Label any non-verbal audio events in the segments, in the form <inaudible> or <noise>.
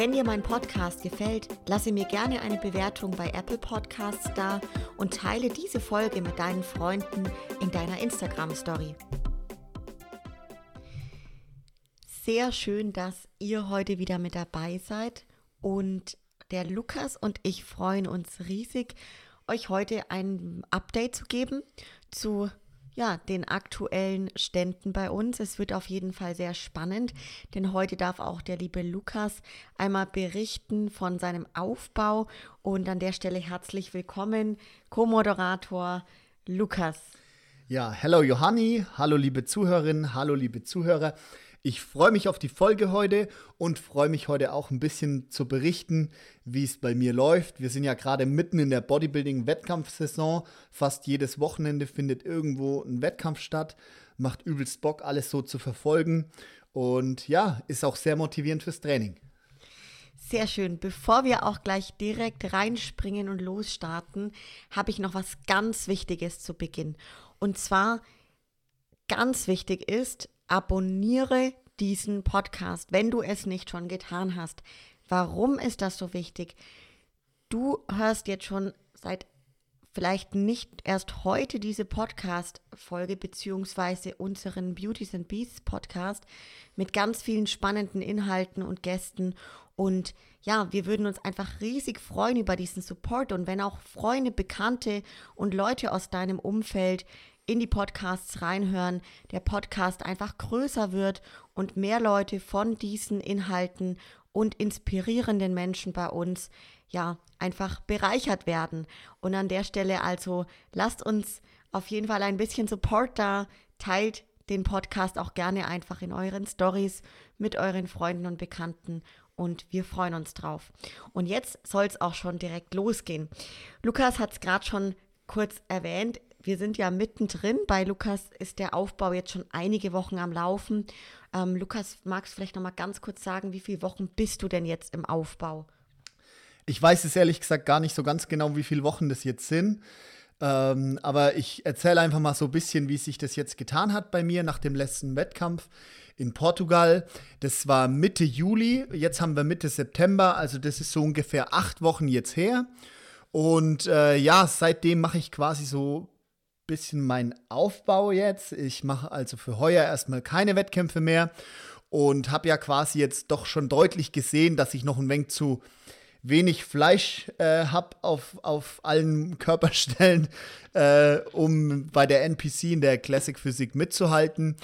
Wenn dir mein Podcast gefällt, lasse mir gerne eine Bewertung bei Apple Podcasts da und teile diese Folge mit deinen Freunden in deiner Instagram Story. Sehr schön, dass ihr heute wieder mit dabei seid und der Lukas und ich freuen uns riesig, euch heute ein Update zu geben zu ja, den aktuellen Ständen bei uns. Es wird auf jeden Fall sehr spannend, denn heute darf auch der liebe Lukas einmal berichten von seinem Aufbau und an der Stelle herzlich willkommen, Co-Moderator Lukas. Ja, hallo Johanni, hallo liebe Zuhörerinnen, hallo liebe Zuhörer. Ich freue mich auf die Folge heute und freue mich heute auch ein bisschen zu berichten, wie es bei mir läuft. Wir sind ja gerade mitten in der Bodybuilding-Wettkampfsaison. Fast jedes Wochenende findet irgendwo ein Wettkampf statt. Macht übelst Bock, alles so zu verfolgen. Und ja, ist auch sehr motivierend fürs Training. Sehr schön. Bevor wir auch gleich direkt reinspringen und losstarten, habe ich noch was ganz Wichtiges zu Beginn. Und zwar ganz wichtig ist, abonniere diesen Podcast, wenn du es nicht schon getan hast. Warum ist das so wichtig? Du hörst jetzt schon seit vielleicht nicht erst heute diese Podcast-Folge beziehungsweise unseren Beauties and Beasts Podcast mit ganz vielen spannenden Inhalten und Gästen. Und ja, wir würden uns einfach riesig freuen über diesen Support. Und wenn auch Freunde, Bekannte und Leute aus deinem Umfeld in die Podcasts reinhören, der Podcast einfach größer wird und mehr Leute von diesen Inhalten und inspirierenden Menschen bei uns ja einfach bereichert werden. Und an der Stelle also lasst uns auf jeden Fall ein bisschen Support da, teilt den Podcast auch gerne einfach in euren Stories mit euren Freunden und Bekannten und wir freuen uns drauf. Und jetzt soll es auch schon direkt losgehen. Lukas hat es gerade schon kurz erwähnt, wir sind ja mittendrin. Bei Lukas ist der Aufbau jetzt schon einige Wochen am Laufen. Ähm, Lukas, magst du vielleicht noch mal ganz kurz sagen, wie viele Wochen bist du denn jetzt im Aufbau? Ich weiß es ehrlich gesagt gar nicht so ganz genau, wie viele Wochen das jetzt sind. Ähm, aber ich erzähle einfach mal so ein bisschen, wie sich das jetzt getan hat bei mir nach dem letzten Wettkampf in Portugal. Das war Mitte Juli, jetzt haben wir Mitte September, also das ist so ungefähr acht Wochen jetzt her. Und äh, ja, seitdem mache ich quasi so bisschen mein Aufbau jetzt. Ich mache also für heuer erstmal keine Wettkämpfe mehr und habe ja quasi jetzt doch schon deutlich gesehen, dass ich noch ein wenig zu wenig Fleisch äh, habe auf, auf allen <laughs> Körperstellen, äh, um bei der NPC in der Classic Physik mitzuhalten.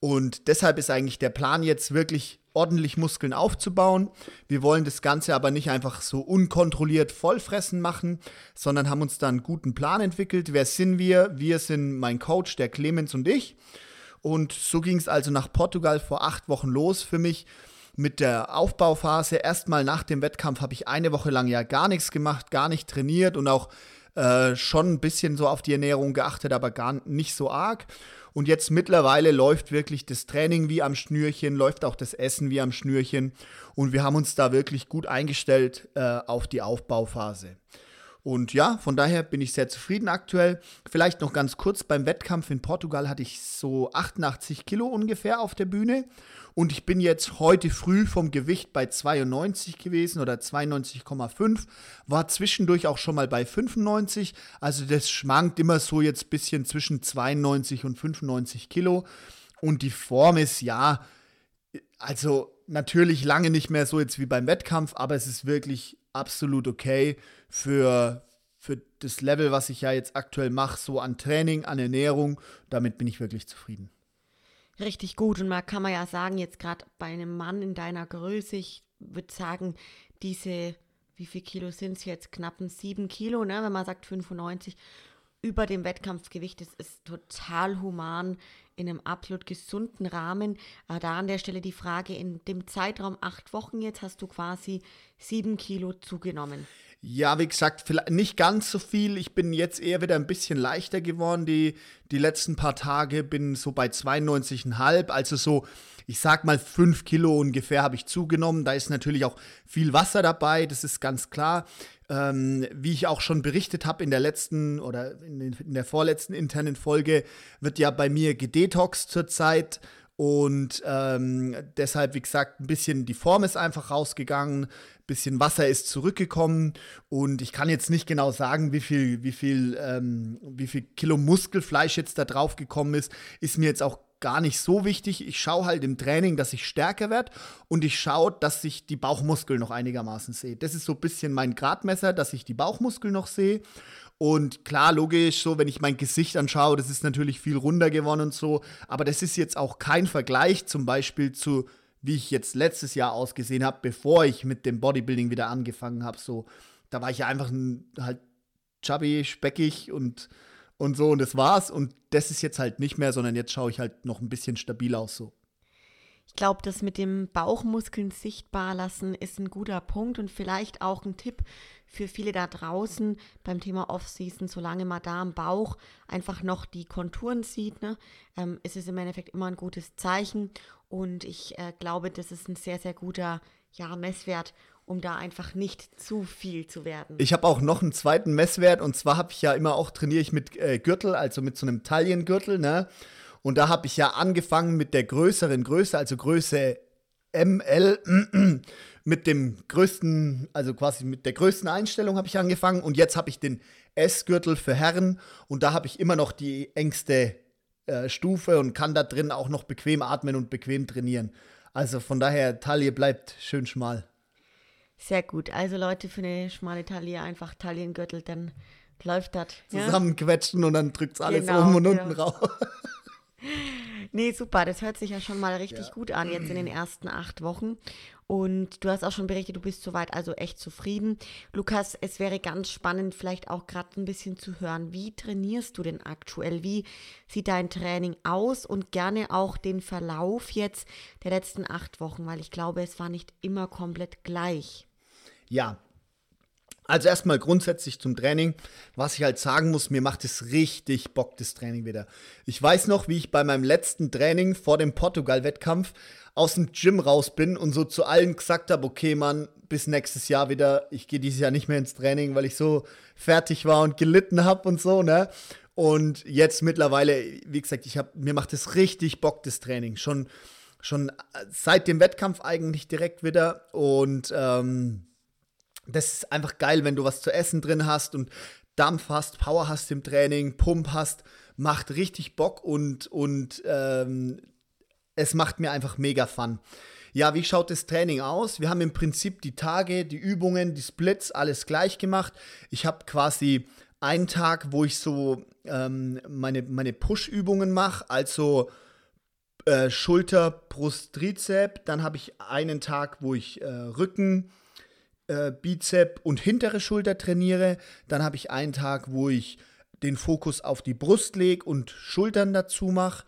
Und deshalb ist eigentlich der Plan jetzt wirklich ordentlich Muskeln aufzubauen. Wir wollen das Ganze aber nicht einfach so unkontrolliert vollfressen machen, sondern haben uns da einen guten Plan entwickelt. Wer sind wir? Wir sind mein Coach, der Clemens und ich. Und so ging es also nach Portugal vor acht Wochen los für mich mit der Aufbauphase. Erstmal nach dem Wettkampf habe ich eine Woche lang ja gar nichts gemacht, gar nicht trainiert und auch äh, schon ein bisschen so auf die Ernährung geachtet, aber gar nicht so arg. Und jetzt mittlerweile läuft wirklich das Training wie am Schnürchen, läuft auch das Essen wie am Schnürchen. Und wir haben uns da wirklich gut eingestellt äh, auf die Aufbauphase. Und ja, von daher bin ich sehr zufrieden aktuell. Vielleicht noch ganz kurz, beim Wettkampf in Portugal hatte ich so 88 Kilo ungefähr auf der Bühne. Und ich bin jetzt heute früh vom Gewicht bei 92 gewesen oder 92,5. War zwischendurch auch schon mal bei 95. Also das schwankt immer so jetzt ein bisschen zwischen 92 und 95 Kilo. Und die Form ist ja, also natürlich lange nicht mehr so jetzt wie beim Wettkampf, aber es ist wirklich absolut okay für, für das Level, was ich ja jetzt aktuell mache, so an Training, an Ernährung. Damit bin ich wirklich zufrieden richtig gut. Und man kann man ja sagen, jetzt gerade bei einem Mann in deiner Größe, ich würde sagen, diese, wie viel Kilo sind es jetzt? Knappen sieben Kilo, ne? wenn man sagt 95, über dem Wettkampfgewicht. Das ist total human in einem absolut gesunden Rahmen. Aber da an der Stelle die Frage, in dem Zeitraum acht Wochen jetzt hast du quasi sieben Kilo zugenommen. Ja, wie gesagt, vielleicht nicht ganz so viel. Ich bin jetzt eher wieder ein bisschen leichter geworden. Die, die letzten paar Tage bin so bei 92,5. Also so, ich sag mal, 5 Kilo ungefähr habe ich zugenommen. Da ist natürlich auch viel Wasser dabei, das ist ganz klar. Ähm, wie ich auch schon berichtet habe in der letzten oder in, in der vorletzten internen Folge, wird ja bei mir gedetoxt zurzeit. Und ähm, deshalb, wie gesagt, ein bisschen die Form ist einfach rausgegangen, bisschen Wasser ist zurückgekommen und ich kann jetzt nicht genau sagen, wie viel, wie viel, ähm, wie viel Kilo Muskelfleisch jetzt da drauf gekommen ist. Ist mir jetzt auch gar nicht so wichtig. Ich schaue halt im Training, dass ich stärker werde und ich schaue, dass ich die Bauchmuskeln noch einigermaßen sehe. Das ist so ein bisschen mein Gradmesser, dass ich die Bauchmuskeln noch sehe. Und klar, logisch, so, wenn ich mein Gesicht anschaue, das ist natürlich viel runder geworden und so. Aber das ist jetzt auch kein Vergleich zum Beispiel zu, wie ich jetzt letztes Jahr ausgesehen habe, bevor ich mit dem Bodybuilding wieder angefangen habe. So, da war ich ja einfach ein, halt chubby, speckig und, und so und das war's. Und das ist jetzt halt nicht mehr, sondern jetzt schaue ich halt noch ein bisschen stabil aus so. Ich glaube, das mit dem Bauchmuskeln sichtbar lassen ist ein guter Punkt und vielleicht auch ein Tipp für viele da draußen beim Thema Off-Season, solange man da am Bauch einfach noch die Konturen sieht, ne, ähm, ist es im Endeffekt immer ein gutes Zeichen. Und ich äh, glaube, das ist ein sehr, sehr guter ja, Messwert, um da einfach nicht zu viel zu werden. Ich habe auch noch einen zweiten Messwert und zwar habe ich ja immer auch trainiere ich mit äh, Gürtel, also mit so einem Taillengürtel, ne? Und da habe ich ja angefangen mit der größeren Größe, also Größe ML, <clears throat> mit dem größten, also quasi mit der größten Einstellung habe ich angefangen. Und jetzt habe ich den S-Gürtel für Herren und da habe ich immer noch die engste äh, Stufe und kann da drin auch noch bequem atmen und bequem trainieren. Also von daher, Taille bleibt schön schmal. Sehr gut. Also Leute, für eine schmale Taille einfach Taillengürtel, dann läuft das. Zusammenquetschen ja? und dann drückt es alles genau, oben und unten ja. raus. <laughs> Nee, super. Das hört sich ja schon mal richtig ja. gut an jetzt in den <clears throat> ersten acht Wochen. Und du hast auch schon berichtet, du bist soweit also echt zufrieden. Lukas, es wäre ganz spannend, vielleicht auch gerade ein bisschen zu hören, wie trainierst du denn aktuell? Wie sieht dein Training aus? Und gerne auch den Verlauf jetzt der letzten acht Wochen, weil ich glaube, es war nicht immer komplett gleich. Ja, also erstmal grundsätzlich zum Training, was ich halt sagen muss, mir macht es richtig Bock, das Training wieder. Ich weiß noch, wie ich bei meinem letzten Training vor dem Portugal-Wettkampf aus dem Gym raus bin und so zu allen gesagt habe, okay, Mann, bis nächstes Jahr wieder, ich gehe dieses Jahr nicht mehr ins Training, weil ich so fertig war und gelitten habe und so, ne? Und jetzt mittlerweile, wie gesagt, ich habe mir macht es richtig Bock, das Training. Schon, schon seit dem Wettkampf eigentlich direkt wieder. Und ähm, das ist einfach geil, wenn du was zu essen drin hast und Dampf hast, Power hast im Training, Pump hast, macht richtig Bock und, und ähm, es macht mir einfach mega Fun. Ja, wie schaut das Training aus? Wir haben im Prinzip die Tage, die Übungen, die Splits, alles gleich gemacht. Ich habe quasi einen Tag, wo ich so ähm, meine, meine Push-Übungen mache, also äh, Schulter, Brust, Trizep. Dann habe ich einen Tag, wo ich äh, Rücken, äh, Bizep und hintere Schulter trainiere. Dann habe ich einen Tag, wo ich den Fokus auf die Brust lege und Schultern dazu mache.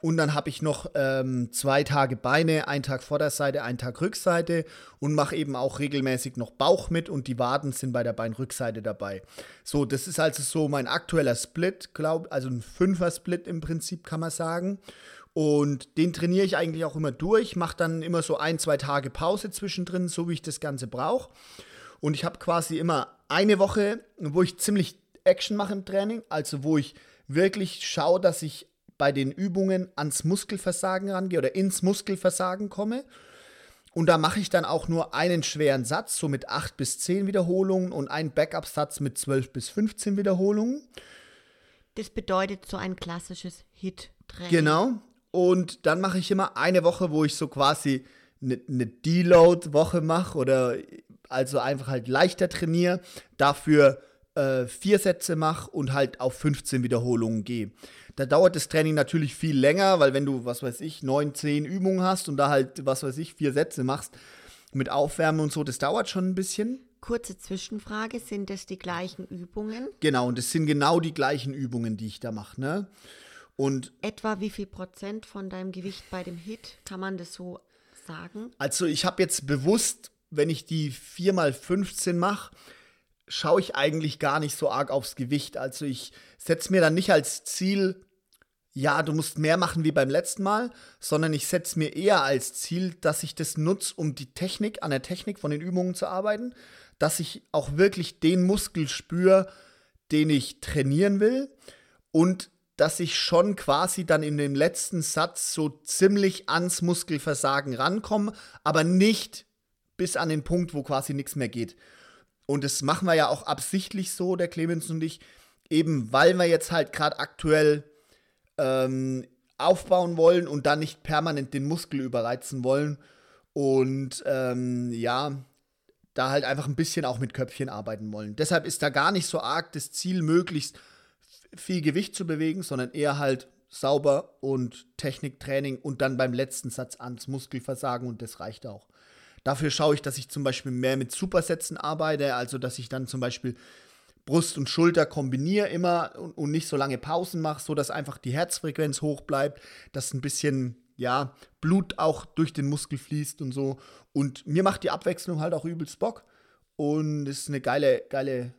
Und dann habe ich noch ähm, zwei Tage Beine, einen Tag Vorderseite, einen Tag Rückseite und mache eben auch regelmäßig noch Bauch mit und die Waden sind bei der Beinrückseite dabei. So, das ist also so mein aktueller Split, glaub, also ein Fünfer-Split im Prinzip kann man sagen. Und den trainiere ich eigentlich auch immer durch, mache dann immer so ein, zwei Tage Pause zwischendrin, so wie ich das Ganze brauche. Und ich habe quasi immer eine Woche, wo ich ziemlich Action mache im Training, also wo ich wirklich schaue, dass ich bei den Übungen ans Muskelversagen rangehe oder ins Muskelversagen komme. Und da mache ich dann auch nur einen schweren Satz, so mit 8 bis 10 Wiederholungen und einen Backup-Satz mit 12 bis 15 Wiederholungen. Das bedeutet so ein klassisches Hit-Training. Genau. Und dann mache ich immer eine Woche, wo ich so quasi eine, eine Deload-Woche mache oder also einfach halt leichter trainiere, dafür äh, vier Sätze mache und halt auf 15 Wiederholungen gehe. Da dauert das Training natürlich viel länger, weil wenn du, was weiß ich, 9, 10 Übungen hast und da halt, was weiß ich, vier Sätze machst mit Aufwärmen und so, das dauert schon ein bisschen. Kurze Zwischenfrage, sind das die gleichen Übungen? Genau, und das sind genau die gleichen Übungen, die ich da mache, ne? Und etwa wie viel Prozent von deinem Gewicht bei dem Hit kann man das so sagen? Also ich habe jetzt bewusst, wenn ich die 4 mal 15 mache, schaue ich eigentlich gar nicht so arg aufs Gewicht. Also ich setze mir dann nicht als Ziel, ja, du musst mehr machen wie beim letzten Mal, sondern ich setze mir eher als Ziel, dass ich das nutze, um die Technik, an der Technik von den Übungen zu arbeiten, dass ich auch wirklich den Muskel spüre, den ich trainieren will und dass ich schon quasi dann in dem letzten Satz so ziemlich ans Muskelversagen rankomme, aber nicht bis an den Punkt, wo quasi nichts mehr geht. Und das machen wir ja auch absichtlich so, der Clemens und ich, eben weil wir jetzt halt gerade aktuell ähm, aufbauen wollen und dann nicht permanent den Muskel überreizen wollen. Und ähm, ja, da halt einfach ein bisschen auch mit Köpfchen arbeiten wollen. Deshalb ist da gar nicht so arg das Ziel, möglichst viel Gewicht zu bewegen, sondern eher halt sauber und Techniktraining und dann beim letzten Satz ans Muskelversagen und das reicht auch. Dafür schaue ich, dass ich zum Beispiel mehr mit Supersätzen arbeite, also dass ich dann zum Beispiel Brust und Schulter kombiniere immer und, und nicht so lange Pausen mache, sodass einfach die Herzfrequenz hoch bleibt, dass ein bisschen ja, Blut auch durch den Muskel fließt und so. Und mir macht die Abwechslung halt auch übelst Bock. Und es ist eine geile, geile,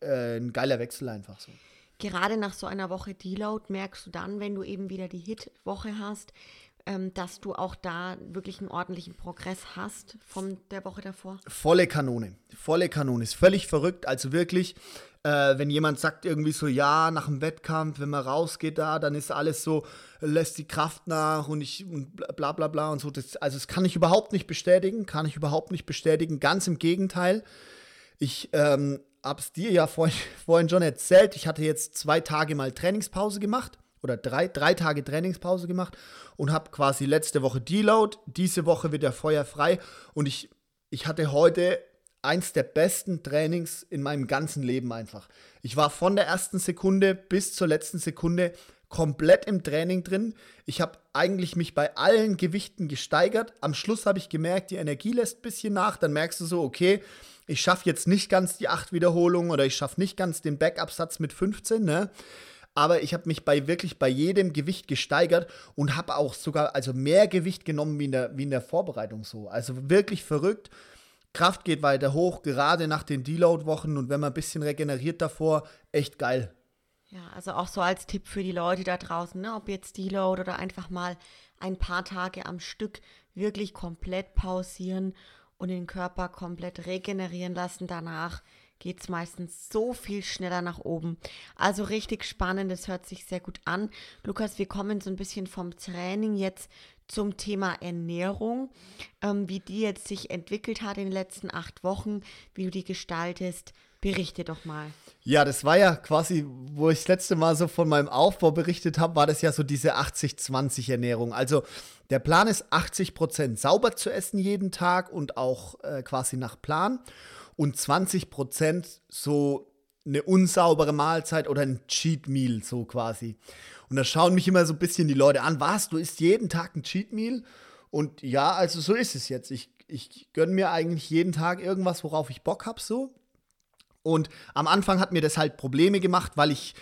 äh, ein geiler Wechsel einfach so. Gerade nach so einer Woche Deload merkst du dann, wenn du eben wieder die Hit-Woche hast, ähm, dass du auch da wirklich einen ordentlichen Progress hast von der Woche davor? Volle Kanone. Volle Kanone. Ist völlig verrückt. Also wirklich, äh, wenn jemand sagt irgendwie so, ja, nach dem Wettkampf, wenn man rausgeht da, dann ist alles so, lässt die Kraft nach und ich und bla bla bla und so. Das, also das kann ich überhaupt nicht bestätigen, kann ich überhaupt nicht bestätigen. Ganz im Gegenteil. Ich ähm, habe es dir ja vorhin, <laughs> vorhin schon erzählt. Ich hatte jetzt zwei Tage mal Trainingspause gemacht oder drei, drei Tage Trainingspause gemacht und habe quasi letzte Woche Deload. Diese Woche wird der Feuer frei und ich, ich hatte heute eins der besten Trainings in meinem ganzen Leben einfach. Ich war von der ersten Sekunde bis zur letzten Sekunde komplett im Training drin. Ich habe eigentlich mich bei allen Gewichten gesteigert. Am Schluss habe ich gemerkt, die Energie lässt ein bisschen nach. Dann merkst du so, okay, ich schaffe jetzt nicht ganz die acht Wiederholungen oder ich schaffe nicht ganz den Backup-Satz mit 15, ne? Aber ich habe mich bei wirklich bei jedem Gewicht gesteigert und habe auch sogar also mehr Gewicht genommen wie in der, wie in der Vorbereitung so. Also wirklich verrückt. Kraft geht weiter hoch, gerade nach den Deload-Wochen und wenn man ein bisschen regeneriert davor, echt geil. Ja, also auch so als Tipp für die Leute da draußen, ne, ob jetzt Deload oder einfach mal ein paar Tage am Stück wirklich komplett pausieren und den Körper komplett regenerieren lassen danach geht es meistens so viel schneller nach oben. Also richtig spannend, das hört sich sehr gut an. Lukas, wir kommen so ein bisschen vom Training jetzt zum Thema Ernährung, ähm, wie die jetzt sich entwickelt hat in den letzten acht Wochen, wie du die gestaltest. Berichte doch mal. Ja, das war ja quasi, wo ich das letzte Mal so von meinem Aufbau berichtet habe, war das ja so diese 80-20 Ernährung. Also der Plan ist 80 Prozent sauber zu essen jeden Tag und auch äh, quasi nach Plan und 20 Prozent so eine unsaubere Mahlzeit oder ein Cheat Meal, so quasi. Und da schauen mich immer so ein bisschen die Leute an, was, du isst jeden Tag ein Cheat Meal? Und ja, also so ist es jetzt. Ich, ich gönne mir eigentlich jeden Tag irgendwas, worauf ich Bock habe, so. Und am Anfang hat mir das halt Probleme gemacht, weil ich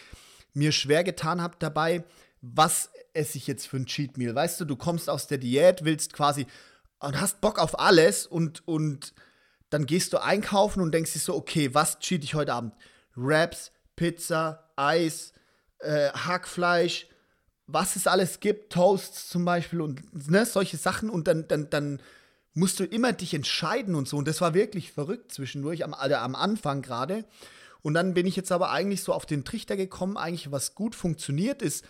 mir schwer getan habe dabei, was esse ich jetzt für ein Cheat Meal? Weißt du, du kommst aus der Diät, willst quasi und hast Bock auf alles und, und dann gehst du einkaufen und denkst dir so, okay, was cheat ich heute Abend? Wraps, Pizza, Eis, äh, Hackfleisch, was es alles gibt, Toasts zum Beispiel und ne, solche Sachen und dann, dann, dann musst du immer dich entscheiden und so. Und das war wirklich verrückt zwischendurch, am, also am Anfang gerade. Und dann bin ich jetzt aber eigentlich so auf den Trichter gekommen, eigentlich was gut funktioniert ist,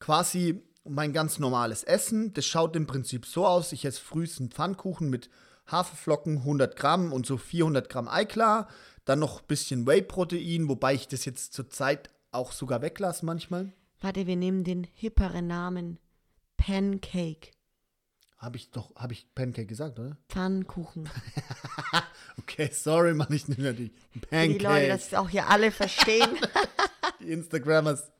quasi mein ganz normales Essen. Das schaut im Prinzip so aus, ich esse frühestens Pfannkuchen mit Haferflocken 100 Gramm und so 400 Gramm Eiklar. Dann noch ein bisschen Whey-Protein, wobei ich das jetzt zurzeit auch sogar weglasse manchmal. Warte, wir nehmen den hipperen Namen Pancake. Habe ich doch, habe ich Pancake gesagt, oder? <laughs> Pfannkuchen. okay, sorry, Mann, ich nehme natürlich Pancake. Die Leute, dass auch hier alle verstehen. <laughs> die Instagrammers.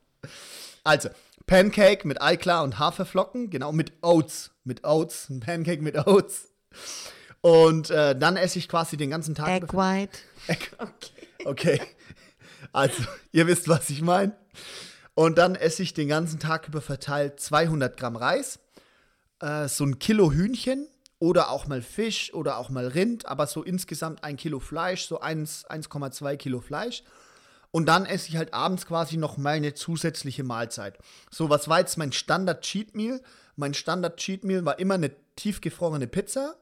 Also, Pancake mit Eiklar und Haferflocken, genau, mit Oats. Mit Oats, ein Pancake mit Oats. Und äh, dann esse ich quasi den ganzen Tag. Egg White. Egg <laughs> okay. okay. Also, ihr wisst, was ich meine. Und dann esse ich den ganzen Tag über verteilt 200 Gramm Reis, äh, so ein Kilo Hühnchen oder auch mal Fisch oder auch mal Rind, aber so insgesamt ein Kilo Fleisch, so 1,2 Kilo Fleisch. Und dann esse ich halt abends quasi noch mal eine zusätzliche Mahlzeit. So, was war jetzt mein Standard Cheat Meal? Mein Standard Cheat Meal war immer eine tiefgefrorene Pizza,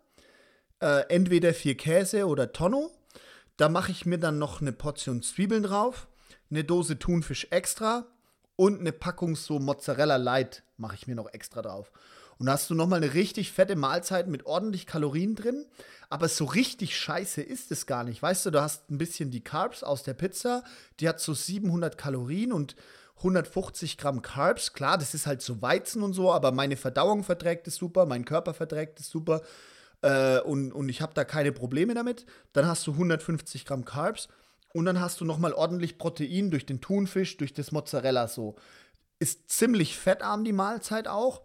äh, entweder vier Käse oder Tonno. Da mache ich mir dann noch eine Portion Zwiebeln drauf, eine Dose Thunfisch extra und eine Packung so Mozzarella Light mache ich mir noch extra drauf. Und da hast du nochmal eine richtig fette Mahlzeit mit ordentlich Kalorien drin. Aber so richtig scheiße ist es gar nicht. Weißt du, du hast ein bisschen die Carbs aus der Pizza. Die hat so 700 Kalorien und 150 Gramm Carbs. Klar, das ist halt so Weizen und so, aber meine Verdauung verträgt es super, mein Körper verträgt es super. Äh, und, und ich habe da keine Probleme damit. Dann hast du 150 Gramm Carbs. Und dann hast du nochmal ordentlich Protein durch den Thunfisch, durch das Mozzarella so. Ist ziemlich fettarm die Mahlzeit auch.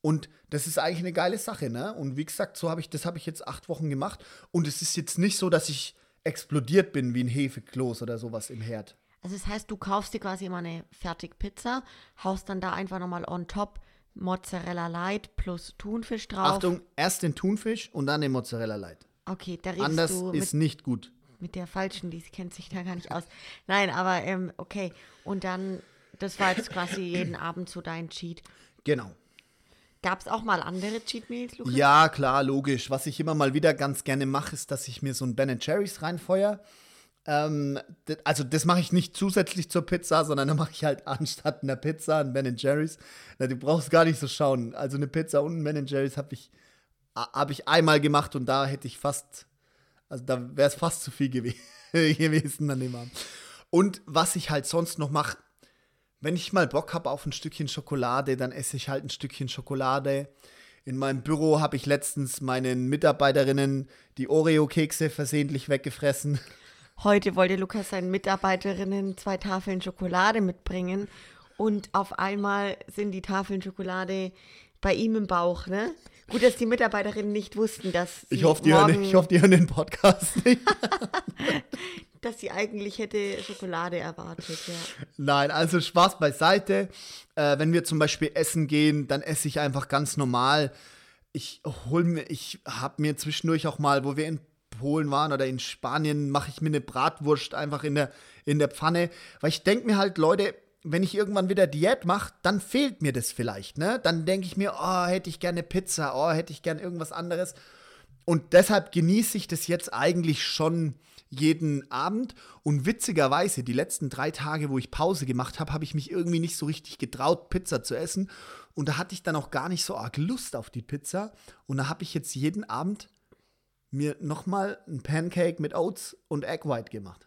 Und das ist eigentlich eine geile Sache, ne? Und wie gesagt, so habe ich, das habe ich jetzt acht Wochen gemacht. Und es ist jetzt nicht so, dass ich explodiert bin wie ein Hefekloß oder sowas im Herd. Also das heißt, du kaufst dir quasi immer eine Fertigpizza, haust dann da einfach nochmal on top Mozzarella Light plus Thunfisch drauf. Achtung, erst den Thunfisch und dann den Mozzarella Light. Okay, da redest Anders du ist mit, nicht gut. mit der falschen, die kennt sich da gar nicht aus. Nein, aber ähm, okay. Und dann, das war jetzt quasi jeden Abend so dein Cheat. Genau. Gab es auch mal andere Cheat Meals, Lukas? Ja, klar, logisch. Was ich immer mal wieder ganz gerne mache, ist, dass ich mir so ein Ben Jerry's reinfeuer. Ähm, also das mache ich nicht zusätzlich zur Pizza, sondern da mache ich halt anstatt einer Pizza ein Ben Jerry's. Na, du brauchst gar nicht so schauen. Also eine Pizza und ein Ben Jerry's habe ich, hab ich einmal gemacht und da hätte ich fast, also da wäre es fast zu viel gew <laughs> gewesen an dem Abend. Und was ich halt sonst noch mache, wenn ich mal Bock habe auf ein Stückchen Schokolade, dann esse ich halt ein Stückchen Schokolade. In meinem Büro habe ich letztens meinen Mitarbeiterinnen die Oreo-Kekse versehentlich weggefressen. Heute wollte Lukas seinen Mitarbeiterinnen zwei Tafeln Schokolade mitbringen und auf einmal sind die Tafeln Schokolade bei ihm im Bauch, ne? Gut, dass die Mitarbeiterinnen nicht wussten, dass sie Ich hoffe, die hören, morgen, ich hoffe, die hören den Podcast nicht. <laughs> <laughs> dass sie eigentlich hätte Schokolade erwartet, ja. Nein, also Spaß beiseite. Äh, wenn wir zum Beispiel essen gehen, dann esse ich einfach ganz normal. Ich hol mir, ich habe mir zwischendurch auch mal, wo wir in Polen waren oder in Spanien, mache ich mir eine Bratwurst einfach in der, in der Pfanne. Weil ich denke mir halt, Leute, wenn ich irgendwann wieder Diät mache, dann fehlt mir das vielleicht, ne? Dann denke ich mir, oh, hätte ich gerne Pizza, oh, hätte ich gerne irgendwas anderes. Und deshalb genieße ich das jetzt eigentlich schon jeden Abend. Und witzigerweise, die letzten drei Tage, wo ich Pause gemacht habe, habe ich mich irgendwie nicht so richtig getraut, Pizza zu essen. Und da hatte ich dann auch gar nicht so arg Lust auf die Pizza. Und da habe ich jetzt jeden Abend mir nochmal ein Pancake mit Oats und Egg White gemacht.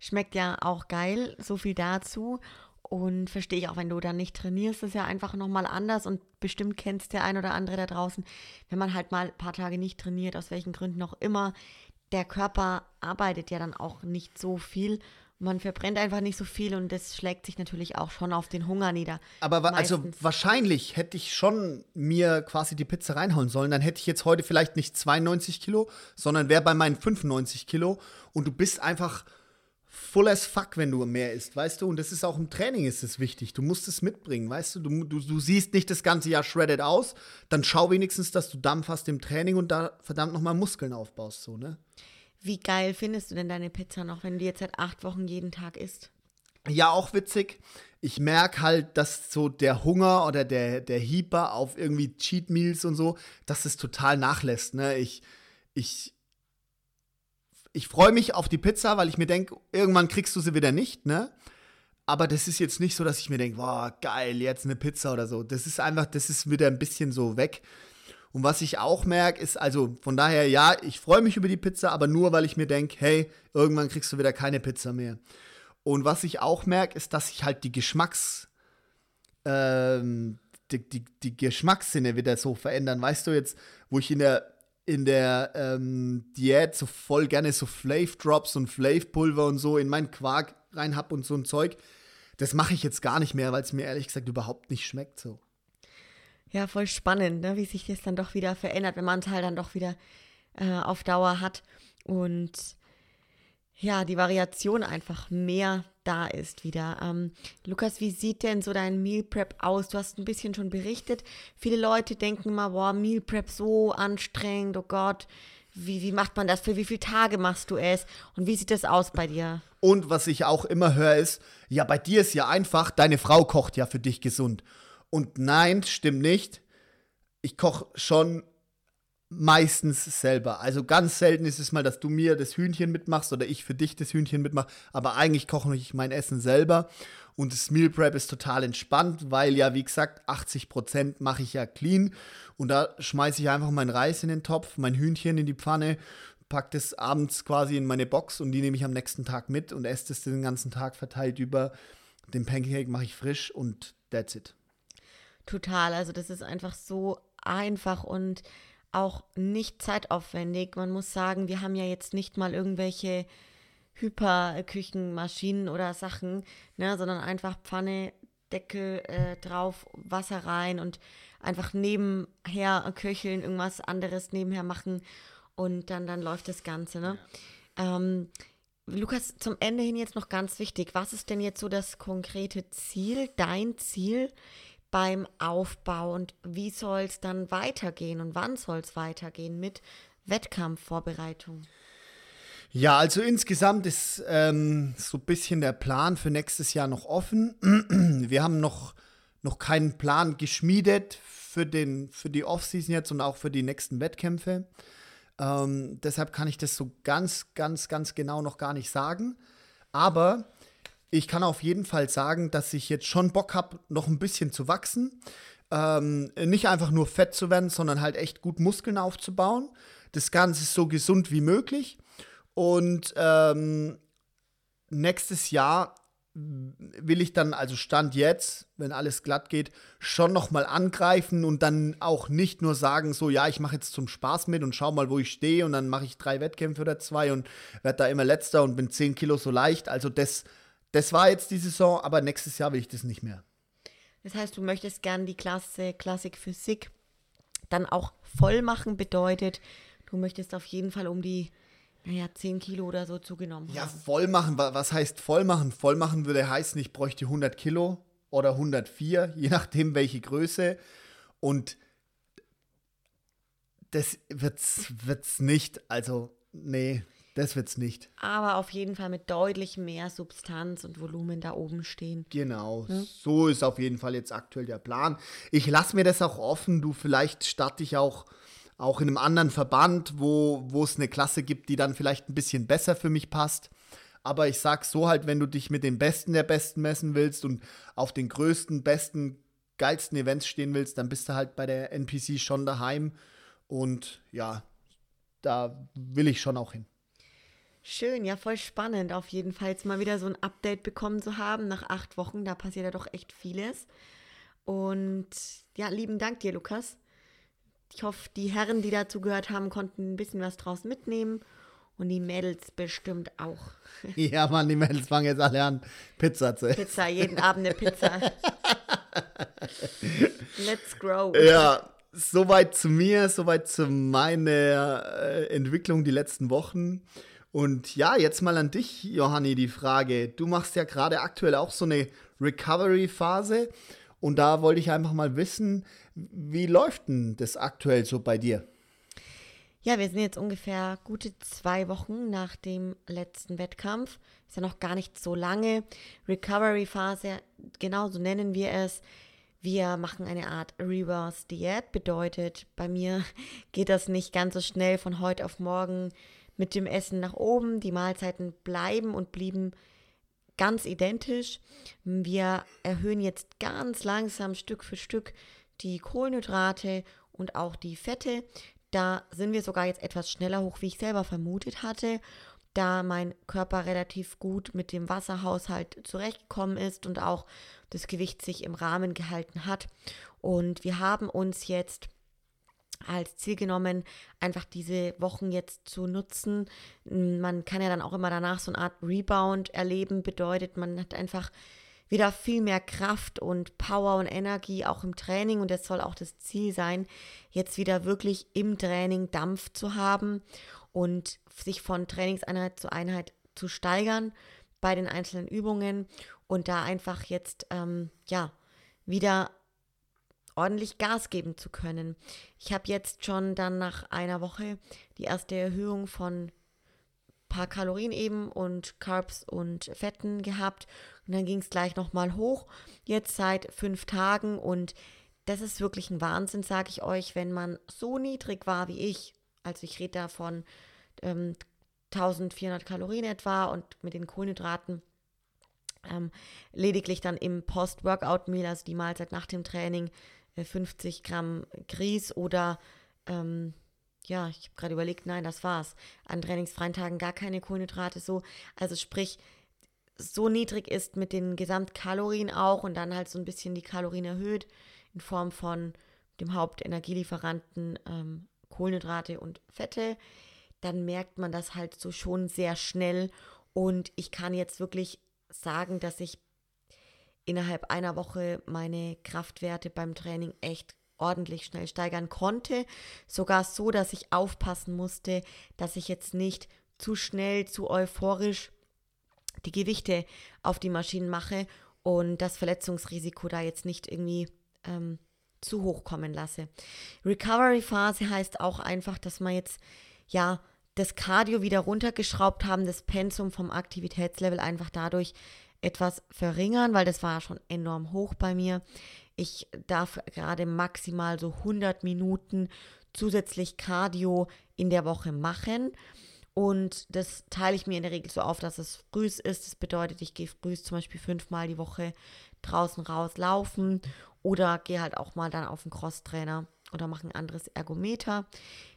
Schmeckt ja auch geil, so viel dazu. Und verstehe ich auch, wenn du dann nicht trainierst, ist ja einfach nochmal anders und bestimmt kennst der ein oder andere da draußen, wenn man halt mal ein paar Tage nicht trainiert, aus welchen Gründen auch immer, der Körper arbeitet ja dann auch nicht so viel. Man verbrennt einfach nicht so viel und das schlägt sich natürlich auch schon auf den Hunger nieder. Aber also Meistens. wahrscheinlich hätte ich schon mir quasi die Pizza reinhauen sollen. Dann hätte ich jetzt heute vielleicht nicht 92 Kilo, sondern wäre bei meinen 95 Kilo. Und du bist einfach full as fuck, wenn du mehr isst, weißt du? Und das ist auch im Training ist es wichtig. Du musst es mitbringen, weißt du? Du, du? du siehst nicht das ganze Jahr shredded aus. Dann schau wenigstens, dass du Dampf hast im Training und da verdammt nochmal Muskeln aufbaust, so, ne? Wie geil findest du denn deine Pizza noch, wenn du jetzt seit acht Wochen jeden Tag isst? Ja, auch witzig. Ich merke halt, dass so der Hunger oder der, der Hieper auf irgendwie Cheat Meals und so, dass es total nachlässt. Ne? Ich, ich, ich freue mich auf die Pizza, weil ich mir denke, irgendwann kriegst du sie wieder nicht, ne? Aber das ist jetzt nicht so, dass ich mir denke, boah, geil, jetzt eine Pizza oder so. Das ist einfach, das ist wieder ein bisschen so weg. Und was ich auch merke, ist, also von daher, ja, ich freue mich über die Pizza, aber nur, weil ich mir denke, hey, irgendwann kriegst du wieder keine Pizza mehr. Und was ich auch merke, ist, dass sich halt die Geschmacks, ähm, die, die, die Geschmackssinne wieder so verändern. Weißt du jetzt, wo ich in der in der ähm, Diät so voll gerne so Flav Drops und Flav Pulver und so in meinen Quark rein hab und so ein Zeug. Das mache ich jetzt gar nicht mehr, weil es mir ehrlich gesagt überhaupt nicht schmeckt so. Ja, voll spannend, ne? wie sich das dann doch wieder verändert, wenn man es halt dann doch wieder äh, auf Dauer hat. Und ja, die Variation einfach mehr da ist wieder. Ähm, Lukas, wie sieht denn so dein Meal Prep aus? Du hast ein bisschen schon berichtet. Viele Leute denken mal, boah, Meal Prep so anstrengend, oh Gott. Wie, wie macht man das? Für wie viele Tage machst du es? Und wie sieht das aus bei dir? Und was ich auch immer höre ist, ja, bei dir ist ja einfach, deine Frau kocht ja für dich gesund. Und nein, stimmt nicht. Ich koche schon meistens selber. Also ganz selten ist es mal, dass du mir das Hühnchen mitmachst oder ich für dich das Hühnchen mitmache. Aber eigentlich koche ich mein Essen selber. Und das Meal Prep ist total entspannt, weil ja, wie gesagt, 80% mache ich ja clean. Und da schmeiße ich einfach meinen Reis in den Topf, mein Hühnchen in die Pfanne, packe das abends quasi in meine Box und die nehme ich am nächsten Tag mit und esse das den ganzen Tag verteilt über. Den Pancake mache ich frisch und that's it. Total, also das ist einfach so einfach und auch nicht zeitaufwendig. Man muss sagen, wir haben ja jetzt nicht mal irgendwelche Hyperküchenmaschinen oder Sachen, ne, sondern einfach Pfanne, Deckel äh, drauf, Wasser rein und einfach nebenher köcheln, irgendwas anderes nebenher machen und dann, dann läuft das Ganze. Ne? Ja. Ähm, Lukas, zum Ende hin jetzt noch ganz wichtig. Was ist denn jetzt so das konkrete Ziel, dein Ziel beim Aufbau und wie soll es dann weitergehen und wann soll es weitergehen mit Wettkampfvorbereitung? Ja, also insgesamt ist ähm, so ein bisschen der Plan für nächstes Jahr noch offen. <clears throat> Wir haben noch, noch keinen Plan geschmiedet für, den, für die Offseason jetzt und auch für die nächsten Wettkämpfe. Ähm, deshalb kann ich das so ganz, ganz, ganz genau noch gar nicht sagen. Aber ich kann auf jeden Fall sagen, dass ich jetzt schon Bock habe, noch ein bisschen zu wachsen. Ähm, nicht einfach nur fett zu werden, sondern halt echt gut Muskeln aufzubauen. Das Ganze so gesund wie möglich. Und ähm, nächstes Jahr will ich dann, also Stand jetzt, wenn alles glatt geht, schon nochmal angreifen und dann auch nicht nur sagen, so, ja, ich mache jetzt zum Spaß mit und schau mal, wo ich stehe und dann mache ich drei Wettkämpfe oder zwei und werde da immer letzter und bin zehn Kilo so leicht. Also das das war jetzt die Saison, aber nächstes Jahr will ich das nicht mehr. Das heißt, du möchtest gern die Klasse Klassik Physik dann auch voll machen, bedeutet, du möchtest auf jeden Fall um die naja, 10 Kilo oder so zugenommen haben. Ja, voll machen, was heißt voll machen? Voll machen würde heißen, ich bräuchte 100 Kilo oder 104, <laughs> je nachdem welche Größe. Und das wird's, wird's nicht, also nee, das wird's nicht. Aber auf jeden Fall mit deutlich mehr Substanz und Volumen da oben stehen. Genau, ja? so ist auf jeden Fall jetzt aktuell der Plan. Ich lasse mir das auch offen. Du, vielleicht starte ich auch, auch in einem anderen Verband, wo, es eine Klasse gibt, die dann vielleicht ein bisschen besser für mich passt. Aber ich sag so halt, wenn du dich mit den Besten der Besten messen willst und auf den größten, besten, geilsten Events stehen willst, dann bist du halt bei der NPC schon daheim. Und ja, da will ich schon auch hin. Schön, ja, voll spannend auf jeden Fall jetzt mal wieder so ein Update bekommen zu haben nach acht Wochen. Da passiert ja doch echt vieles. Und ja, lieben Dank dir, Lukas. Ich hoffe, die Herren, die dazu gehört haben, konnten ein bisschen was draus mitnehmen. Und die Mädels bestimmt auch. <laughs> Ja, Mann, die Mädels fangen jetzt alle an, Pizza zu essen. Pizza, jeden Abend eine Pizza. <laughs> Let's grow. Ja, soweit zu mir, soweit zu meiner äh, Entwicklung die letzten Wochen. Und ja, jetzt mal an dich, Johanni, die Frage. Du machst ja gerade aktuell auch so eine Recovery-Phase. Und da wollte ich einfach mal wissen, wie läuft denn das aktuell so bei dir? Ja, wir sind jetzt ungefähr gute zwei Wochen nach dem letzten Wettkampf. Ist ja noch gar nicht so lange. Recovery-Phase, genau so nennen wir es. Wir machen eine Art Reverse Diät. Bedeutet, bei mir <laughs> geht das nicht ganz so schnell von heute auf morgen mit dem Essen nach oben. Die Mahlzeiten bleiben und blieben ganz identisch. Wir erhöhen jetzt ganz langsam Stück für Stück die Kohlenhydrate und auch die Fette. Da sind wir sogar jetzt etwas schneller hoch, wie ich selber vermutet hatte, da mein Körper relativ gut mit dem Wasserhaushalt zurechtgekommen ist und auch das Gewicht sich im Rahmen gehalten hat. Und wir haben uns jetzt als Ziel genommen, einfach diese Wochen jetzt zu nutzen. Man kann ja dann auch immer danach so eine Art Rebound erleben, bedeutet, man hat einfach wieder viel mehr Kraft und Power und Energie auch im Training und das soll auch das Ziel sein, jetzt wieder wirklich im Training Dampf zu haben und sich von Trainingseinheit zu Einheit zu steigern bei den einzelnen Übungen und da einfach jetzt ähm, ja wieder ordentlich Gas geben zu können. Ich habe jetzt schon dann nach einer Woche die erste Erhöhung von paar Kalorien eben und Carbs und Fetten gehabt und dann ging es gleich nochmal hoch. Jetzt seit fünf Tagen und das ist wirklich ein Wahnsinn, sage ich euch, wenn man so niedrig war wie ich. Also ich rede da von ähm, 1400 Kalorien etwa und mit den Kohlenhydraten ähm, lediglich dann im Post-Workout-Meal, also die Mahlzeit nach dem Training, 50 äh, Gramm Grieß oder ähm, ja, ich habe gerade überlegt, nein, das war's. An trainingsfreien Tagen gar keine Kohlenhydrate so. Also sprich, so niedrig ist mit den Gesamtkalorien auch und dann halt so ein bisschen die Kalorien erhöht in Form von dem Hauptenergielieferanten ähm, Kohlenhydrate und Fette, dann merkt man das halt so schon sehr schnell und ich kann jetzt wirklich sagen, dass ich innerhalb einer Woche meine Kraftwerte beim Training echt ordentlich schnell steigern konnte. Sogar so, dass ich aufpassen musste, dass ich jetzt nicht zu schnell, zu euphorisch die Gewichte auf die Maschinen mache und das Verletzungsrisiko da jetzt nicht irgendwie ähm, zu hoch kommen lasse. Recovery-Phase heißt auch einfach, dass man jetzt ja das Cardio wieder runtergeschraubt haben, das Pensum vom Aktivitätslevel einfach dadurch etwas verringern, weil das war schon enorm hoch bei mir. Ich darf gerade maximal so 100 Minuten zusätzlich Cardio in der Woche machen. Und das teile ich mir in der Regel so auf, dass es früh ist. Das bedeutet, ich gehe früh zum Beispiel fünfmal die Woche draußen raus laufen oder gehe halt auch mal dann auf den Crosstrainer oder mache ein anderes Ergometer.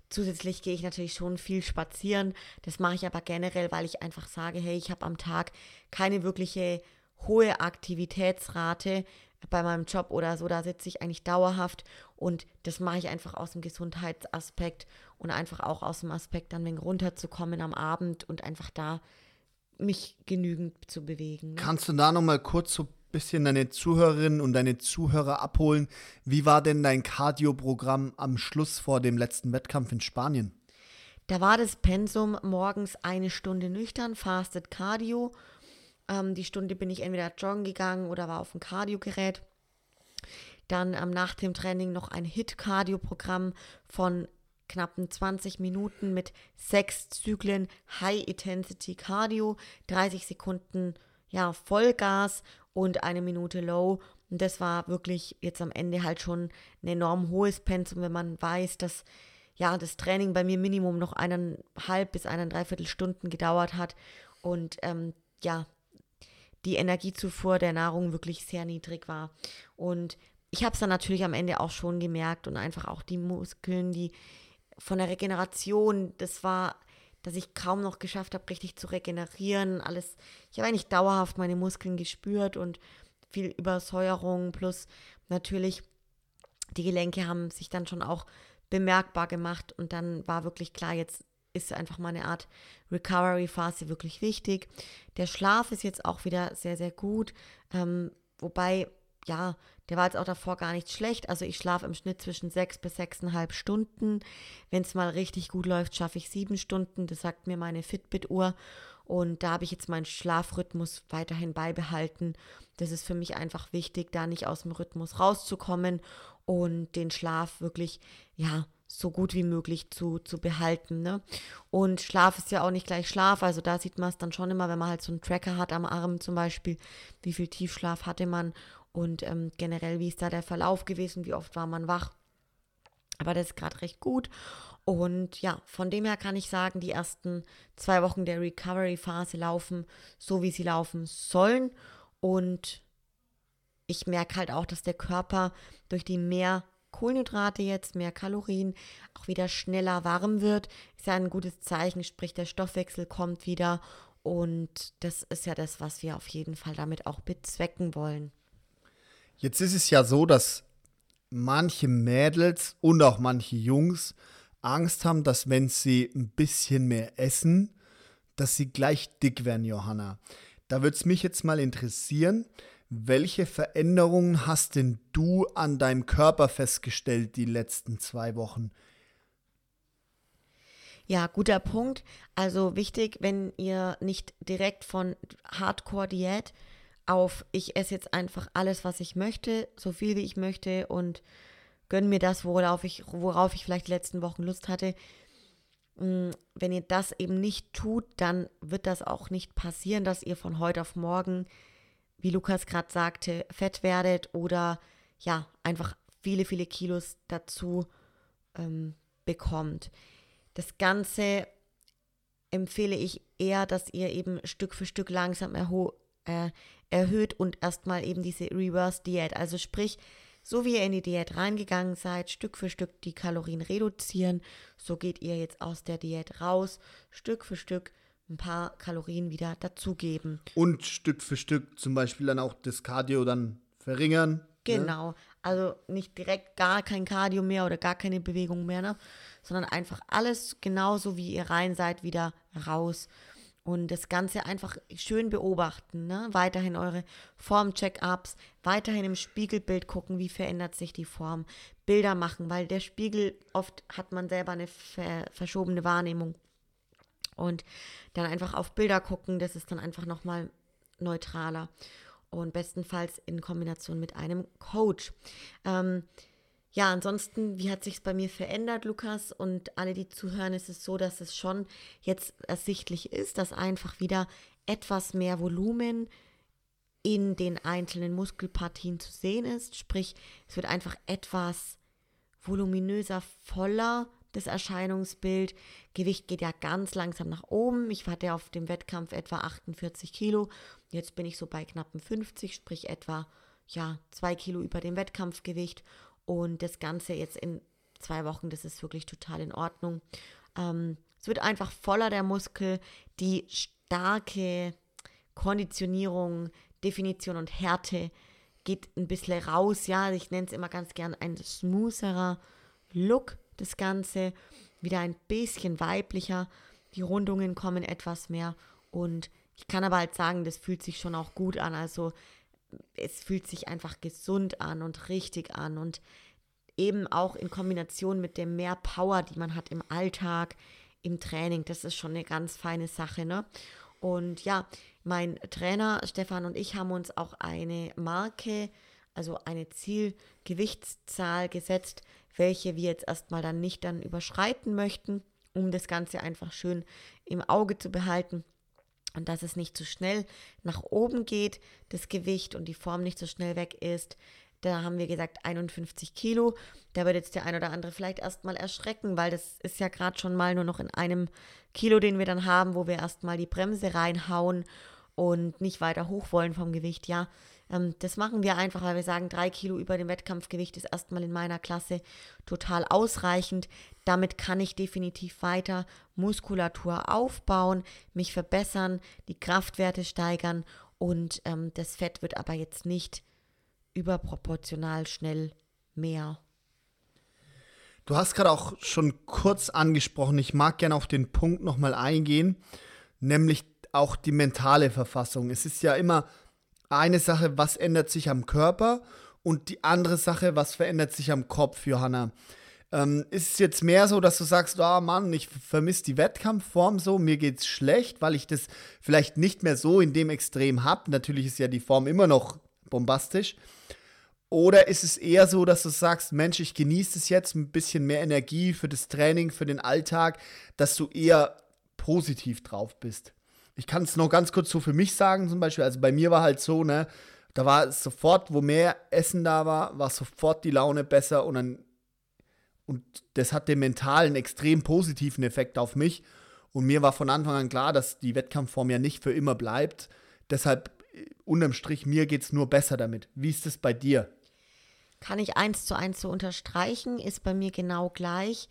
Zusätzlich gehe ich natürlich schon viel spazieren. Das mache ich aber generell, weil ich einfach sage, hey, ich habe am Tag keine wirkliche hohe Aktivitätsrate bei meinem Job oder so. Da sitze ich eigentlich dauerhaft und das mache ich einfach aus dem Gesundheitsaspekt und einfach auch aus dem Aspekt, dann ein runterzukommen am Abend und einfach da mich genügend zu bewegen. Ne? Kannst du da nochmal kurz so bisschen deine Zuhörerinnen und deine Zuhörer abholen. Wie war denn dein Cardio-Programm am Schluss vor dem letzten Wettkampf in Spanien? Da war das Pensum morgens eine Stunde nüchtern, Fasted Cardio. Ähm, die Stunde bin ich entweder joggen gegangen oder war auf dem Cardio-Gerät. Dann ähm, nach dem Training noch ein Hit-Cardio-Programm von knappen 20 Minuten mit sechs Zyklen High Intensity Cardio, 30 Sekunden ja, Vollgas und eine Minute Low. Und das war wirklich jetzt am Ende halt schon ein enorm hohes Pensum, wenn man weiß, dass ja das Training bei mir Minimum noch eineinhalb bis eineinhalb Stunden gedauert hat und ähm, ja die Energiezufuhr der Nahrung wirklich sehr niedrig war. Und ich habe es dann natürlich am Ende auch schon gemerkt und einfach auch die Muskeln, die von der Regeneration, das war dass ich kaum noch geschafft habe, richtig zu regenerieren. Alles, ich habe eigentlich dauerhaft meine Muskeln gespürt und viel Übersäuerung plus natürlich die Gelenke haben sich dann schon auch bemerkbar gemacht und dann war wirklich klar, jetzt ist einfach mal eine Art Recovery-Phase wirklich wichtig. Der Schlaf ist jetzt auch wieder sehr, sehr gut, ähm, wobei ja, der war jetzt auch davor gar nicht schlecht. Also ich schlafe im Schnitt zwischen sechs bis sechseinhalb Stunden. Wenn es mal richtig gut läuft, schaffe ich sieben Stunden. Das sagt mir meine Fitbit-Uhr. Und da habe ich jetzt meinen Schlafrhythmus weiterhin beibehalten. Das ist für mich einfach wichtig, da nicht aus dem Rhythmus rauszukommen und den Schlaf wirklich, ja, so gut wie möglich zu, zu behalten. Ne? Und Schlaf ist ja auch nicht gleich Schlaf. Also da sieht man es dann schon immer, wenn man halt so einen Tracker hat am Arm zum Beispiel, wie viel Tiefschlaf hatte man und ähm, generell, wie ist da der Verlauf gewesen, wie oft war man wach. Aber das ist gerade recht gut. Und ja, von dem her kann ich sagen, die ersten zwei Wochen der Recovery-Phase laufen so, wie sie laufen sollen. Und ich merke halt auch, dass der Körper durch die mehr Kohlenhydrate jetzt, mehr Kalorien, auch wieder schneller warm wird. Ist ja ein gutes Zeichen, sprich der Stoffwechsel kommt wieder. Und das ist ja das, was wir auf jeden Fall damit auch bezwecken wollen. Jetzt ist es ja so, dass manche Mädels und auch manche Jungs Angst haben, dass wenn sie ein bisschen mehr essen, dass sie gleich dick werden, Johanna. Da würde es mich jetzt mal interessieren, welche Veränderungen hast denn du an deinem Körper festgestellt die letzten zwei Wochen? Ja, guter Punkt. Also wichtig, wenn ihr nicht direkt von Hardcore-Diät auf, ich esse jetzt einfach alles, was ich möchte, so viel wie ich möchte und gönne mir das, worauf ich, worauf ich vielleicht die letzten Wochen Lust hatte. Mm, wenn ihr das eben nicht tut, dann wird das auch nicht passieren, dass ihr von heute auf morgen, wie Lukas gerade sagte, fett werdet oder ja, einfach viele, viele Kilos dazu ähm, bekommt. Das Ganze empfehle ich eher, dass ihr eben Stück für Stück langsam äh, erhöht und erstmal eben diese Reverse-Diät. Also sprich, so wie ihr in die Diät reingegangen seid, Stück für Stück die Kalorien reduzieren, so geht ihr jetzt aus der Diät raus, Stück für Stück ein paar Kalorien wieder dazugeben. Und Stück für Stück zum Beispiel dann auch das Cardio dann verringern. Ne? Genau, ne? also nicht direkt gar kein Cardio mehr oder gar keine Bewegung mehr, ne? sondern einfach alles genauso wie ihr rein seid, wieder raus. Und das Ganze einfach schön beobachten, ne? weiterhin eure Form-Check-ups, weiterhin im Spiegelbild gucken, wie verändert sich die Form, Bilder machen, weil der Spiegel, oft hat man selber eine ver verschobene Wahrnehmung. Und dann einfach auf Bilder gucken, das ist dann einfach nochmal neutraler und bestenfalls in Kombination mit einem Coach. Ähm, ja, ansonsten, wie hat sich es bei mir verändert, Lukas? Und alle, die zuhören, ist es so, dass es schon jetzt ersichtlich ist, dass einfach wieder etwas mehr Volumen in den einzelnen Muskelpartien zu sehen ist. Sprich, es wird einfach etwas voluminöser, voller das Erscheinungsbild. Gewicht geht ja ganz langsam nach oben. Ich hatte auf dem Wettkampf etwa 48 Kilo. Jetzt bin ich so bei knappen 50, sprich etwa ja, zwei Kilo über dem Wettkampfgewicht. Und das Ganze jetzt in zwei Wochen, das ist wirklich total in Ordnung. Ähm, es wird einfach voller der Muskel. Die starke Konditionierung, Definition und Härte geht ein bisschen raus. Ja, ich nenne es immer ganz gern ein smootherer Look, das Ganze. Wieder ein bisschen weiblicher. Die Rundungen kommen etwas mehr. Und ich kann aber halt sagen, das fühlt sich schon auch gut an. Also es fühlt sich einfach gesund an und richtig an und eben auch in Kombination mit der mehr Power, die man hat im Alltag, im Training, das ist schon eine ganz feine Sache, ne? Und ja, mein Trainer Stefan und ich haben uns auch eine Marke, also eine Zielgewichtszahl gesetzt, welche wir jetzt erstmal dann nicht dann überschreiten möchten, um das Ganze einfach schön im Auge zu behalten und dass es nicht zu schnell nach oben geht, das Gewicht und die Form nicht so schnell weg ist. Da haben wir gesagt 51 Kilo. Da wird jetzt der ein oder andere vielleicht erstmal erschrecken, weil das ist ja gerade schon mal nur noch in einem Kilo, den wir dann haben, wo wir erstmal die Bremse reinhauen und nicht weiter hoch wollen vom Gewicht. Ja, das machen wir einfach, weil wir sagen, drei Kilo über dem Wettkampfgewicht ist erstmal in meiner Klasse total ausreichend. Damit kann ich definitiv weiter Muskulatur aufbauen, mich verbessern, die Kraftwerte steigern und ähm, das Fett wird aber jetzt nicht überproportional schnell mehr. Du hast gerade auch schon kurz angesprochen, ich mag gerne auf den Punkt nochmal eingehen, nämlich auch die mentale Verfassung. Es ist ja immer eine Sache, was ändert sich am Körper und die andere Sache, was verändert sich am Kopf, Johanna. Ähm, ist es jetzt mehr so, dass du sagst, oh Mann, ich vermisse die Wettkampfform so, mir geht's schlecht, weil ich das vielleicht nicht mehr so in dem Extrem habe. Natürlich ist ja die Form immer noch bombastisch. Oder ist es eher so, dass du sagst, Mensch, ich genieße es jetzt, ein bisschen mehr Energie für das Training, für den Alltag, dass du eher positiv drauf bist? Ich kann es noch ganz kurz so für mich sagen, zum Beispiel. Also bei mir war halt so, ne, da war es sofort, wo mehr Essen da war, war sofort die Laune besser und dann und das hat den mentalen extrem positiven Effekt auf mich. Und mir war von Anfang an klar, dass die Wettkampfform ja nicht für immer bleibt. Deshalb, äh, unterm Strich, mir geht es nur besser damit. Wie ist es bei dir? Kann ich eins zu eins so unterstreichen, ist bei mir genau gleich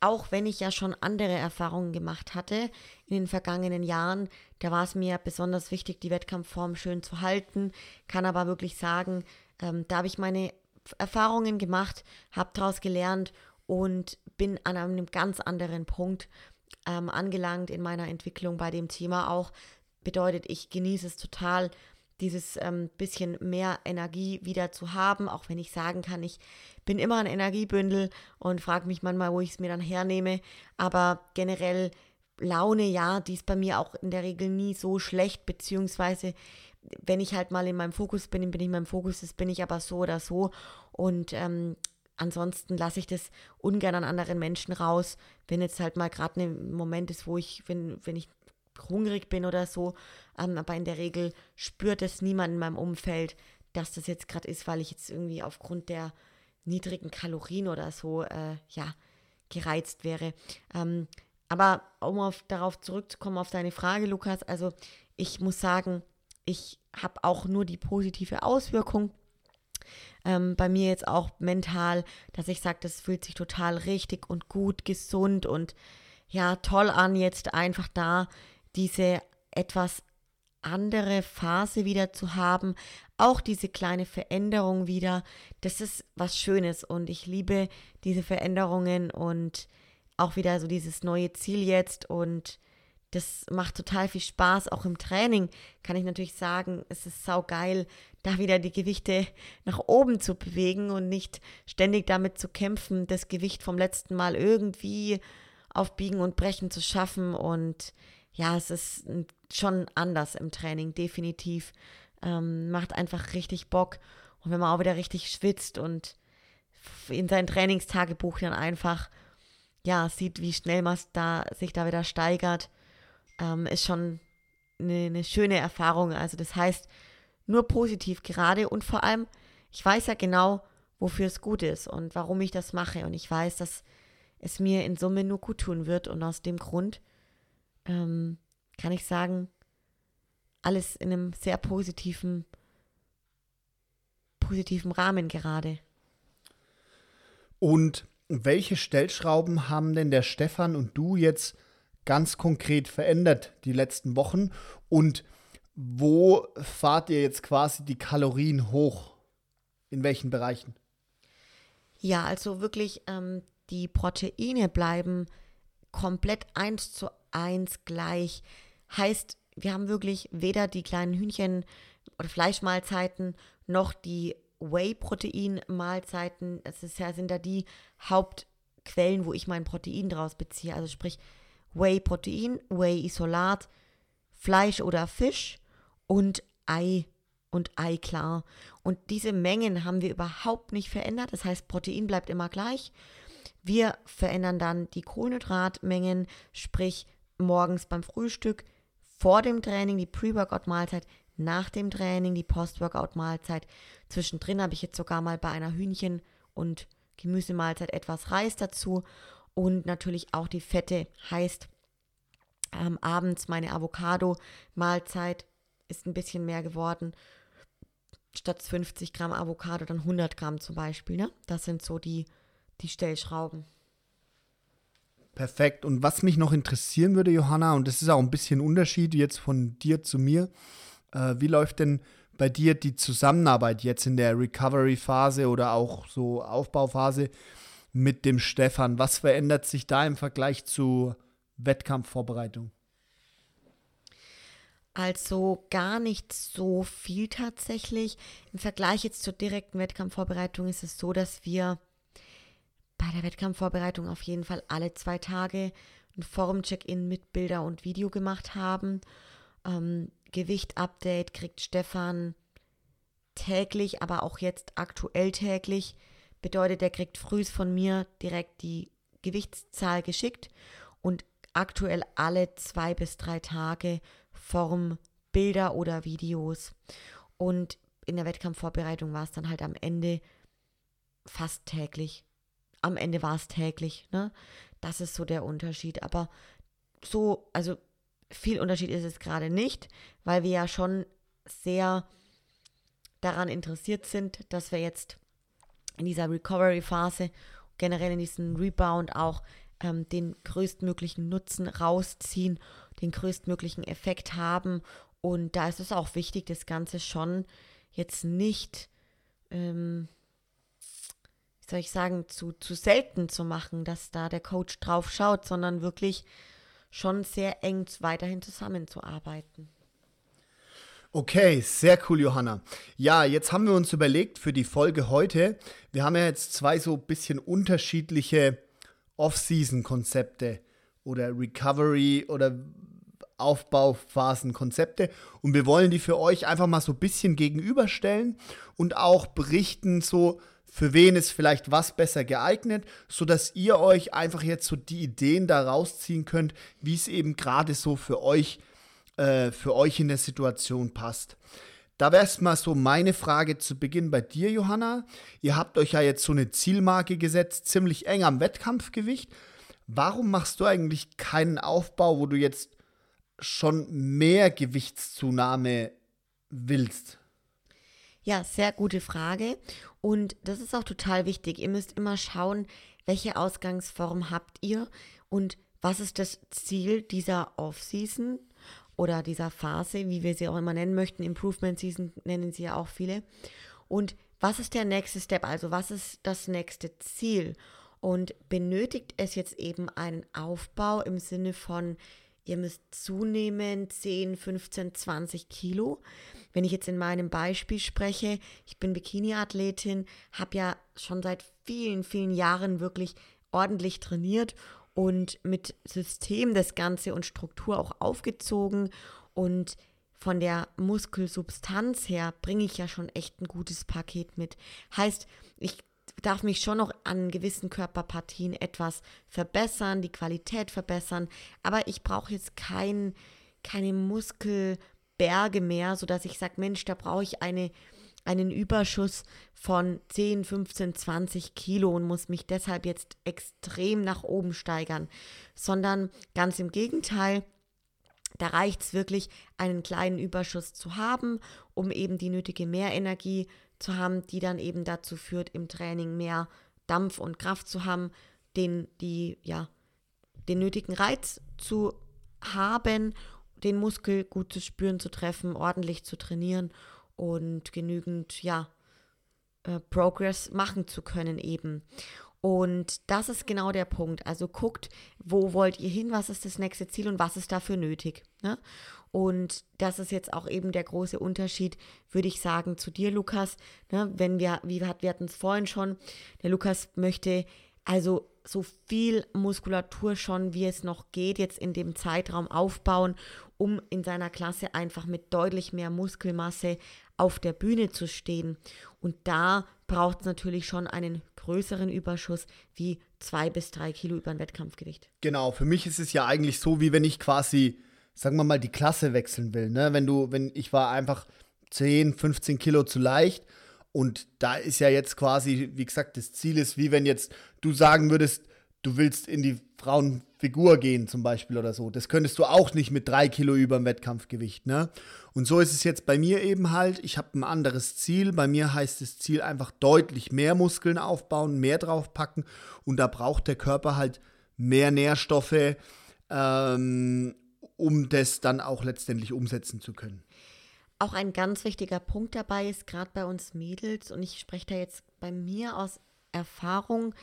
auch wenn ich ja schon andere Erfahrungen gemacht hatte in den vergangenen Jahren, da war es mir besonders wichtig, die Wettkampfform schön zu halten, kann aber wirklich sagen, ähm, da habe ich meine Erfahrungen gemacht, habe daraus gelernt und bin an einem ganz anderen Punkt ähm, angelangt in meiner Entwicklung bei dem Thema auch. Bedeutet, ich genieße es total, dieses ähm, bisschen mehr Energie wieder zu haben, auch wenn ich sagen kann, ich bin immer ein Energiebündel und frage mich manchmal, wo ich es mir dann hernehme. Aber generell Laune, ja, die ist bei mir auch in der Regel nie so schlecht, beziehungsweise wenn ich halt mal in meinem Fokus bin, bin ich in meinem Fokus, das bin ich aber so oder so. Und ähm, ansonsten lasse ich das ungern an anderen Menschen raus, wenn jetzt halt mal gerade ein Moment ist, wo ich, wenn, wenn ich hungrig bin oder so. Ähm, aber in der Regel spürt es niemand in meinem Umfeld, dass das jetzt gerade ist, weil ich jetzt irgendwie aufgrund der niedrigen Kalorien oder so, äh, ja, gereizt wäre. Ähm, aber um auf, darauf zurückzukommen, auf deine Frage, Lukas, also ich muss sagen, ich habe auch nur die positive Auswirkung. Ähm, bei mir jetzt auch mental, dass ich sage, das fühlt sich total richtig und gut, gesund und ja, toll an, jetzt einfach da diese etwas andere Phase wieder zu haben, auch diese kleine Veränderung wieder, das ist was Schönes und ich liebe diese Veränderungen und auch wieder so dieses neue Ziel jetzt und das macht total viel Spaß. Auch im Training kann ich natürlich sagen, es ist saugeil, da wieder die Gewichte nach oben zu bewegen und nicht ständig damit zu kämpfen, das Gewicht vom letzten Mal irgendwie auf Biegen und Brechen zu schaffen. Und ja, es ist schon anders im Training, definitiv. Ähm, macht einfach richtig Bock. Und wenn man auch wieder richtig schwitzt und in sein Trainingstagebuch dann einfach ja, sieht, wie schnell man da, sich da wieder steigert, ähm, ist schon eine, eine schöne Erfahrung. Also das heißt, nur positiv gerade und vor allem, ich weiß ja genau, wofür es gut ist und warum ich das mache. Und ich weiß, dass es mir in Summe nur gut tun wird. Und aus dem Grund ähm, kann ich sagen, alles in einem sehr positiven, positiven Rahmen gerade. Und welche Stellschrauben haben denn der Stefan und du jetzt ganz konkret verändert die letzten Wochen? Und wo fahrt ihr jetzt quasi die Kalorien hoch? In welchen Bereichen? Ja, also wirklich, ähm, die Proteine bleiben komplett eins zu eins gleich. Heißt, wir haben wirklich weder die kleinen Hühnchen oder Fleischmahlzeiten noch die Whey-Protein-Mahlzeiten. Es ist ja, sind da die Hauptquellen, wo ich mein Protein draus beziehe. Also sprich Whey-Protein, Whey-Isolat, Fleisch oder Fisch und Ei und Eiklar. Und diese Mengen haben wir überhaupt nicht verändert. Das heißt, Protein bleibt immer gleich. Wir verändern dann die Kohlenhydratmengen, sprich morgens beim Frühstück, vor dem Training die Pre-Workout-Mahlzeit, nach dem Training die Post-Workout-Mahlzeit. Zwischendrin habe ich jetzt sogar mal bei einer Hühnchen- und Gemüsemahlzeit etwas Reis dazu und natürlich auch die Fette heißt ähm, abends meine Avocado-Mahlzeit ist ein bisschen mehr geworden. Statt 50 Gramm Avocado dann 100 Gramm zum Beispiel. Ne? Das sind so die, die Stellschrauben. Perfekt. Und was mich noch interessieren würde, Johanna, und das ist auch ein bisschen Unterschied jetzt von dir zu mir, äh, wie läuft denn bei dir die Zusammenarbeit jetzt in der Recovery-Phase oder auch so Aufbauphase mit dem Stefan? Was verändert sich da im Vergleich zu Wettkampfvorbereitung? Also gar nicht so viel tatsächlich. Im Vergleich jetzt zur direkten Wettkampfvorbereitung ist es so, dass wir bei der Wettkampfvorbereitung auf jeden Fall alle zwei Tage ein Forum-Check-In mit Bilder und Video gemacht haben. Ähm, Gewicht-Update kriegt Stefan täglich, aber auch jetzt aktuell täglich. Bedeutet, er kriegt frühs von mir direkt die Gewichtszahl geschickt und aktuell alle zwei bis drei Tage Form Bilder oder Videos. Und in der Wettkampfvorbereitung war es dann halt am Ende fast täglich am Ende war es täglich. Ne? Das ist so der Unterschied. Aber so, also viel Unterschied ist es gerade nicht, weil wir ja schon sehr daran interessiert sind, dass wir jetzt in dieser Recovery-Phase, generell in diesem Rebound auch ähm, den größtmöglichen Nutzen rausziehen, den größtmöglichen Effekt haben. Und da ist es auch wichtig, das Ganze schon jetzt nicht ähm, soll ich sagen, zu, zu selten zu machen, dass da der Coach drauf schaut, sondern wirklich schon sehr eng weiterhin zusammenzuarbeiten. Okay, sehr cool, Johanna. Ja, jetzt haben wir uns überlegt für die Folge heute, wir haben ja jetzt zwei so ein bisschen unterschiedliche Off-Season-Konzepte oder Recovery oder Aufbauphasen-Konzepte und wir wollen die für euch einfach mal so ein bisschen gegenüberstellen und auch berichten, so für wen ist vielleicht was besser geeignet, sodass ihr euch einfach jetzt so die Ideen da rausziehen könnt, wie es eben gerade so für euch äh, für euch in der Situation passt. Da wäre es mal so meine Frage zu Beginn bei dir, Johanna. Ihr habt euch ja jetzt so eine Zielmarke gesetzt, ziemlich eng am Wettkampfgewicht. Warum machst du eigentlich keinen Aufbau, wo du jetzt schon mehr Gewichtszunahme willst? Ja, sehr gute Frage. Und das ist auch total wichtig. Ihr müsst immer schauen, welche Ausgangsform habt ihr und was ist das Ziel dieser Off-Season oder dieser Phase, wie wir sie auch immer nennen möchten. Improvement Season nennen sie ja auch viele. Und was ist der nächste Step? Also was ist das nächste Ziel? Und benötigt es jetzt eben einen Aufbau im Sinne von, ihr müsst zunehmen 10, 15, 20 Kilo. Wenn ich jetzt in meinem Beispiel spreche, ich bin Bikini-Athletin, habe ja schon seit vielen, vielen Jahren wirklich ordentlich trainiert und mit System das Ganze und Struktur auch aufgezogen und von der Muskelsubstanz her bringe ich ja schon echt ein gutes Paket mit. Heißt, ich darf mich schon noch an gewissen Körperpartien etwas verbessern, die Qualität verbessern, aber ich brauche jetzt kein, keine Muskelberge mehr, sodass ich sage, Mensch, da brauche ich eine einen Überschuss von 10, 15, 20 Kilo und muss mich deshalb jetzt extrem nach oben steigern, sondern ganz im Gegenteil, da reicht es wirklich, einen kleinen Überschuss zu haben, um eben die nötige Mehrenergie zu haben, die dann eben dazu führt, im Training mehr Dampf und Kraft zu haben, den, die, ja, den nötigen Reiz zu haben, den Muskel gut zu spüren, zu treffen, ordentlich zu trainieren und genügend, ja, äh, Progress machen zu können eben. Und das ist genau der Punkt. Also guckt, wo wollt ihr hin, was ist das nächste Ziel und was ist dafür nötig. Ne? Und das ist jetzt auch eben der große Unterschied, würde ich sagen, zu dir, Lukas. Ne? Wenn wir, wie wir hatten es vorhin schon, der Lukas möchte also so viel Muskulatur schon, wie es noch geht, jetzt in dem Zeitraum aufbauen, um in seiner Klasse einfach mit deutlich mehr Muskelmasse auf der Bühne zu stehen. Und da braucht es natürlich schon einen größeren Überschuss wie zwei bis drei Kilo über ein Wettkampfgewicht. Genau, für mich ist es ja eigentlich so, wie wenn ich quasi, sagen wir mal, die Klasse wechseln will. Ne? Wenn du, wenn ich war einfach 10, 15 Kilo zu leicht und da ist ja jetzt quasi, wie gesagt, das Ziel ist, wie wenn jetzt du sagen würdest, du willst in die Frauenfigur gehen zum Beispiel oder so. Das könntest du auch nicht mit drei Kilo über dem Wettkampfgewicht, ne? Und so ist es jetzt bei mir eben halt. Ich habe ein anderes Ziel. Bei mir heißt das Ziel einfach deutlich mehr Muskeln aufbauen, mehr draufpacken. Und da braucht der Körper halt mehr Nährstoffe, ähm, um das dann auch letztendlich umsetzen zu können. Auch ein ganz wichtiger Punkt dabei ist, gerade bei uns Mädels, und ich spreche da jetzt bei mir aus Erfahrung,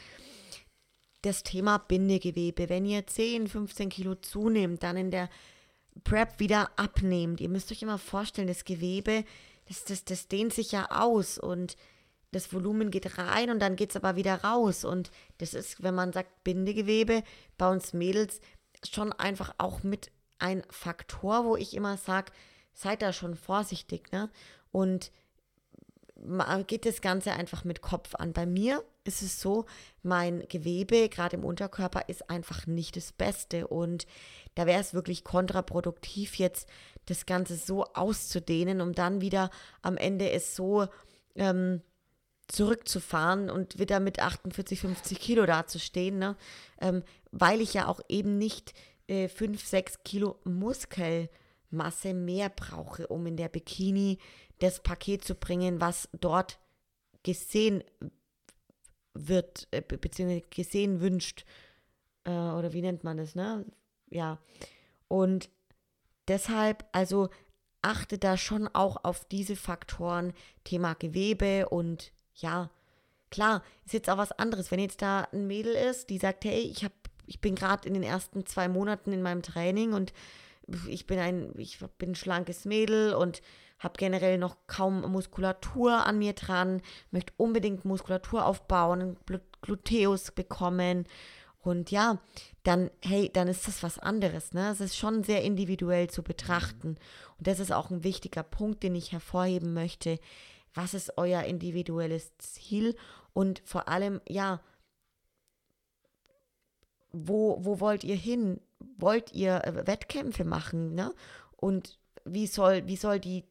das Thema Bindegewebe. Wenn ihr 10, 15 Kilo zunehmt, dann in der Prep wieder abnehmt. Ihr müsst euch immer vorstellen, das Gewebe, das, das, das dehnt sich ja aus und das Volumen geht rein und dann geht es aber wieder raus. Und das ist, wenn man sagt Bindegewebe, bei uns Mädels schon einfach auch mit ein Faktor, wo ich immer sage, seid da schon vorsichtig, ne? Und geht das Ganze einfach mit Kopf an. Bei mir ist es so, mein Gewebe, gerade im Unterkörper, ist einfach nicht das Beste. Und da wäre es wirklich kontraproduktiv, jetzt das Ganze so auszudehnen, um dann wieder am Ende es so ähm, zurückzufahren und wieder mit 48, 50 Kilo dazustehen, ne? Ähm, weil ich ja auch eben nicht äh, 5, 6 Kilo Muskelmasse mehr brauche, um in der Bikini das Paket zu bringen, was dort gesehen wird, äh, beziehungsweise gesehen wünscht. Äh, oder wie nennt man das, ne? Ja. Und deshalb, also achte da schon auch auf diese Faktoren, Thema Gewebe und ja, klar, ist jetzt auch was anderes. Wenn jetzt da ein Mädel ist, die sagt, hey, ich habe, ich bin gerade in den ersten zwei Monaten in meinem Training und ich bin ein, ich bin ein schlankes Mädel und habe generell noch kaum Muskulatur an mir dran, möchte unbedingt Muskulatur aufbauen, Gluteus bekommen. Und ja, dann, hey, dann ist das was anderes. Ne? Es ist schon sehr individuell zu betrachten. Und das ist auch ein wichtiger Punkt, den ich hervorheben möchte. Was ist euer individuelles Ziel? Und vor allem, ja, wo, wo wollt ihr hin? Wollt ihr äh, Wettkämpfe machen? Ne? Und wie soll, wie soll die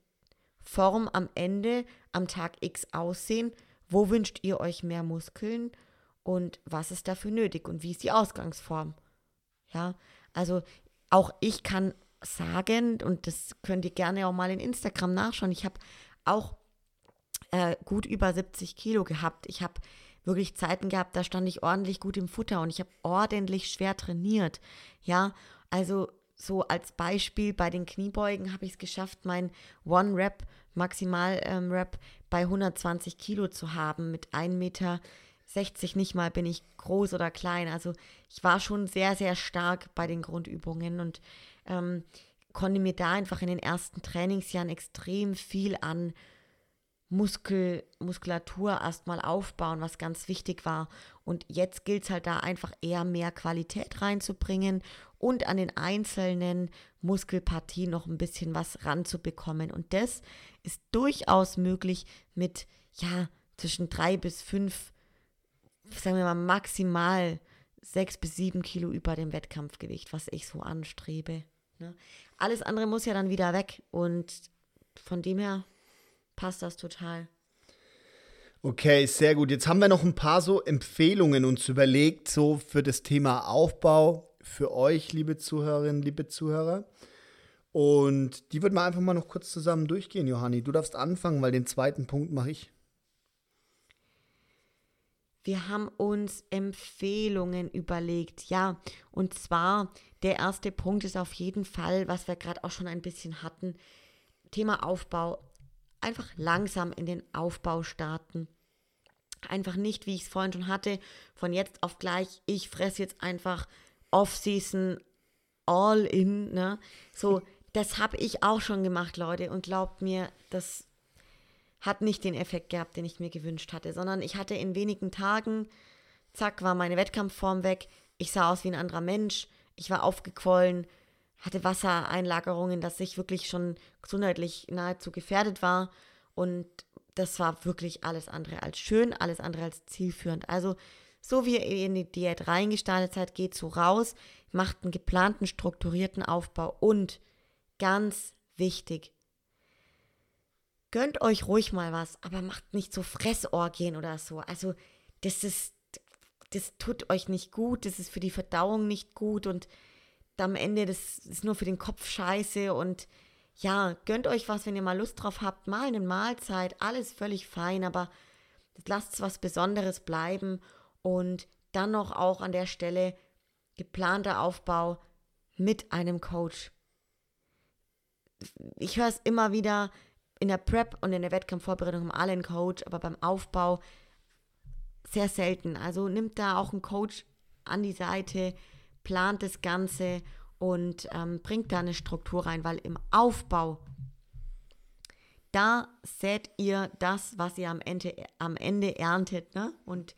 Form am Ende am Tag X aussehen? Wo wünscht ihr euch mehr Muskeln? Und was ist dafür nötig? Und wie ist die Ausgangsform? Ja, also auch ich kann sagen, und das könnt ihr gerne auch mal in Instagram nachschauen, ich habe auch äh, gut über 70 Kilo gehabt. Ich habe wirklich Zeiten gehabt, da stand ich ordentlich gut im Futter und ich habe ordentlich schwer trainiert. Ja, also so als Beispiel bei den Kniebeugen habe ich es geschafft, mein One Rep, Maximal ähm, bei 120 Kilo zu haben. Mit 1,60 Meter nicht mal bin ich groß oder klein. Also ich war schon sehr, sehr stark bei den Grundübungen und ähm, konnte mir da einfach in den ersten Trainingsjahren extrem viel an Muskel, Muskulatur erstmal aufbauen, was ganz wichtig war. Und jetzt gilt es halt da einfach eher mehr Qualität reinzubringen und an den einzelnen Muskelpartien noch ein bisschen was ranzubekommen. Und das ist durchaus möglich mit, ja, zwischen drei bis fünf, sagen wir mal maximal sechs bis sieben Kilo über dem Wettkampfgewicht, was ich so anstrebe. Ne? Alles andere muss ja dann wieder weg. Und von dem her passt das total. Okay, sehr gut. Jetzt haben wir noch ein paar so Empfehlungen uns überlegt, so für das Thema Aufbau für euch, liebe Zuhörerinnen, liebe Zuhörer. Und die würden wir einfach mal noch kurz zusammen durchgehen, Johanni. Du darfst anfangen, weil den zweiten Punkt mache ich. Wir haben uns Empfehlungen überlegt, ja. Und zwar, der erste Punkt ist auf jeden Fall, was wir gerade auch schon ein bisschen hatten, Thema Aufbau einfach langsam in den Aufbau starten. Einfach nicht, wie ich es vorhin schon hatte, von jetzt auf gleich, ich fresse jetzt einfach Off-Season all in. Ne? So, <laughs> das habe ich auch schon gemacht, Leute. Und glaubt mir, das hat nicht den Effekt gehabt, den ich mir gewünscht hatte, sondern ich hatte in wenigen Tagen, zack, war meine Wettkampfform weg. Ich sah aus wie ein anderer Mensch. Ich war aufgequollen hatte Wassereinlagerungen, dass ich wirklich schon gesundheitlich nahezu gefährdet war. Und das war wirklich alles andere als schön, alles andere als zielführend. Also, so wie ihr in die Diät reingestartet seid, geht so raus, macht einen geplanten, strukturierten Aufbau und ganz wichtig, gönnt euch ruhig mal was, aber macht nicht so Fressorgien oder so. Also, das ist, das tut euch nicht gut, das ist für die Verdauung nicht gut und am Ende, das ist nur für den Kopf scheiße und ja, gönnt euch was, wenn ihr mal Lust drauf habt, mal eine Mahlzeit, alles völlig fein, aber lasst es was Besonderes bleiben und dann noch auch an der Stelle geplanter Aufbau mit einem Coach. Ich höre es immer wieder in der Prep und in der Wettkampfvorbereitung haben alle einen Coach, aber beim Aufbau sehr selten. Also nimmt da auch einen Coach an die Seite, plant das Ganze und ähm, bringt da eine Struktur rein, weil im Aufbau, da seht ihr das, was ihr am Ende, am Ende erntet ne? und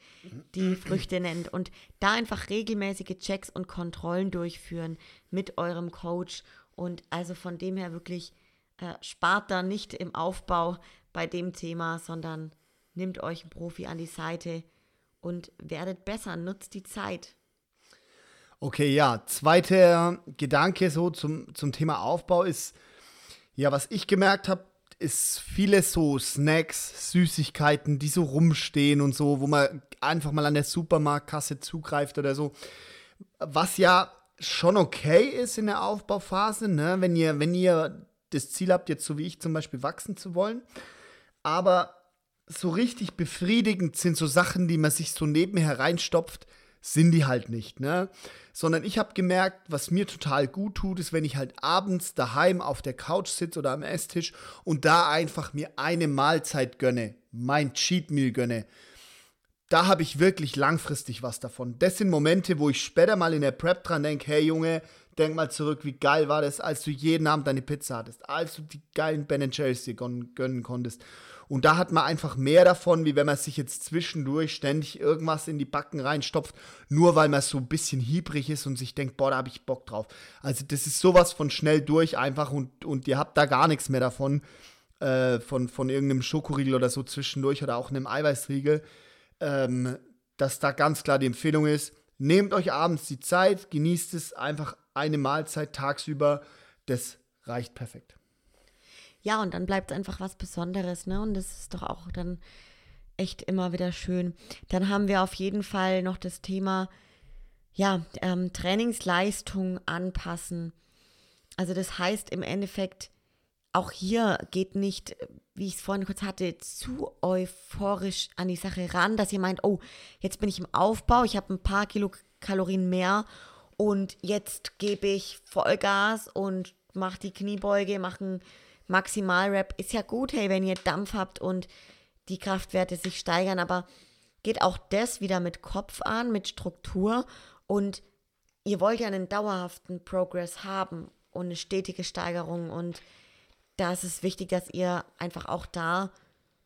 die Früchte nennt. Und da einfach regelmäßige Checks und Kontrollen durchführen mit eurem Coach. Und also von dem her wirklich äh, spart da nicht im Aufbau bei dem Thema, sondern nimmt euch einen Profi an die Seite und werdet besser, nutzt die Zeit. Okay, ja. Zweiter Gedanke so zum, zum Thema Aufbau ist, ja, was ich gemerkt habe, ist viele so Snacks, Süßigkeiten, die so rumstehen und so, wo man einfach mal an der Supermarktkasse zugreift oder so. Was ja schon okay ist in der Aufbauphase, ne? wenn, ihr, wenn ihr das Ziel habt, jetzt so wie ich zum Beispiel wachsen zu wollen. Aber so richtig befriedigend sind so Sachen, die man sich so nebenher reinstopft, sind die halt nicht, ne? Sondern ich habe gemerkt, was mir total gut tut, ist, wenn ich halt abends daheim auf der Couch sitze oder am Esstisch und da einfach mir eine Mahlzeit gönne, mein Cheat Meal gönne. Da habe ich wirklich langfristig was davon. Das sind Momente, wo ich später mal in der Prep dran denke, hey Junge, Denk mal zurück, wie geil war das, als du jeden Abend deine Pizza hattest, als du die geilen Ben Jerry's dir gönnen konntest. Und da hat man einfach mehr davon, wie wenn man sich jetzt zwischendurch ständig irgendwas in die Backen reinstopft, nur weil man so ein bisschen hiebrig ist und sich denkt, boah, da habe ich Bock drauf. Also das ist sowas von schnell durch einfach und, und ihr habt da gar nichts mehr davon, äh, von, von irgendeinem Schokoriegel oder so zwischendurch oder auch einem Eiweißriegel, ähm, dass da ganz klar die Empfehlung ist, nehmt euch abends die Zeit, genießt es einfach eine Mahlzeit tagsüber, das reicht perfekt. Ja, und dann bleibt es einfach was Besonderes, ne? Und das ist doch auch dann echt immer wieder schön. Dann haben wir auf jeden Fall noch das Thema, ja, ähm, Trainingsleistung anpassen. Also das heißt im Endeffekt, auch hier geht nicht, wie ich es vorhin kurz hatte, zu euphorisch an die Sache ran, dass ihr meint, oh, jetzt bin ich im Aufbau, ich habe ein paar Kilokalorien mehr und jetzt gebe ich Vollgas und mache die Kniebeuge, mache ein Maximalrap ist ja gut, hey, wenn ihr Dampf habt und die Kraftwerte sich steigern, aber geht auch das wieder mit Kopf an, mit Struktur und ihr wollt ja einen dauerhaften Progress haben und eine stetige Steigerung und da ist es wichtig, dass ihr einfach auch da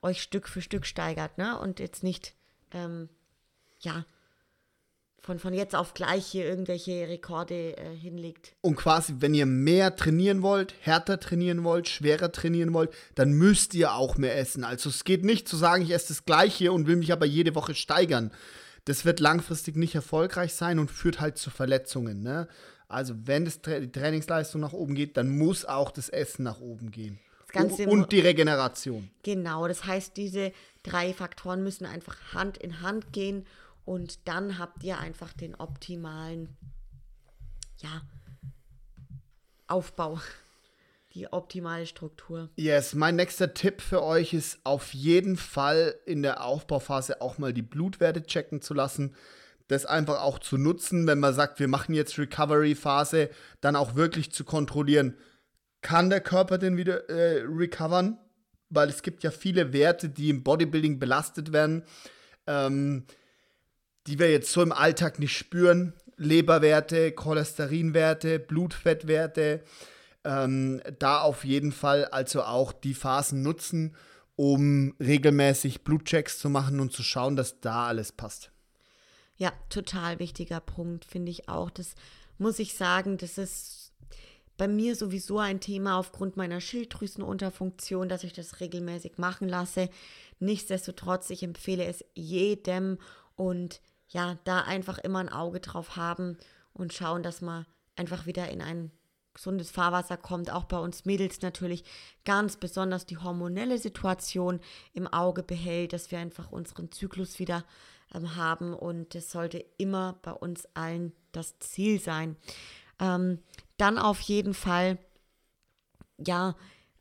euch Stück für Stück steigert, ne? Und jetzt nicht, ähm, ja, von, von jetzt auf gleich hier irgendwelche Rekorde äh, hinlegt. Und quasi, wenn ihr mehr trainieren wollt, härter trainieren wollt, schwerer trainieren wollt, dann müsst ihr auch mehr essen. Also es geht nicht zu sagen, ich esse das Gleiche und will mich aber jede Woche steigern. Das wird langfristig nicht erfolgreich sein und führt halt zu Verletzungen. Ne? Also wenn das Tra die Trainingsleistung nach oben geht, dann muss auch das Essen nach oben gehen. und die Regeneration. Genau, das heißt, diese drei Faktoren müssen einfach Hand in Hand gehen und dann habt ihr einfach den optimalen, ja, Aufbau, <laughs> die optimale Struktur. Yes, mein nächster Tipp für euch ist auf jeden Fall in der Aufbauphase auch mal die Blutwerte checken zu lassen. Das einfach auch zu nutzen, wenn man sagt, wir machen jetzt Recovery-Phase, dann auch wirklich zu kontrollieren, kann der Körper denn wieder äh, recovern? Weil es gibt ja viele Werte, die im Bodybuilding belastet werden. Ähm, die wir jetzt so im Alltag nicht spüren. Leberwerte, Cholesterinwerte, Blutfettwerte. Ähm, da auf jeden Fall also auch die Phasen nutzen, um regelmäßig Blutchecks zu machen und zu schauen, dass da alles passt. Ja, total wichtiger Punkt, finde ich auch. Das muss ich sagen, das ist bei mir sowieso ein Thema aufgrund meiner Schilddrüsenunterfunktion, dass ich das regelmäßig machen lasse. Nichtsdestotrotz, ich empfehle es jedem und ja, da einfach immer ein Auge drauf haben und schauen, dass man einfach wieder in ein gesundes Fahrwasser kommt. Auch bei uns Mädels natürlich ganz besonders die hormonelle Situation im Auge behält, dass wir einfach unseren Zyklus wieder ähm, haben und das sollte immer bei uns allen das Ziel sein. Ähm, dann auf jeden Fall, ja,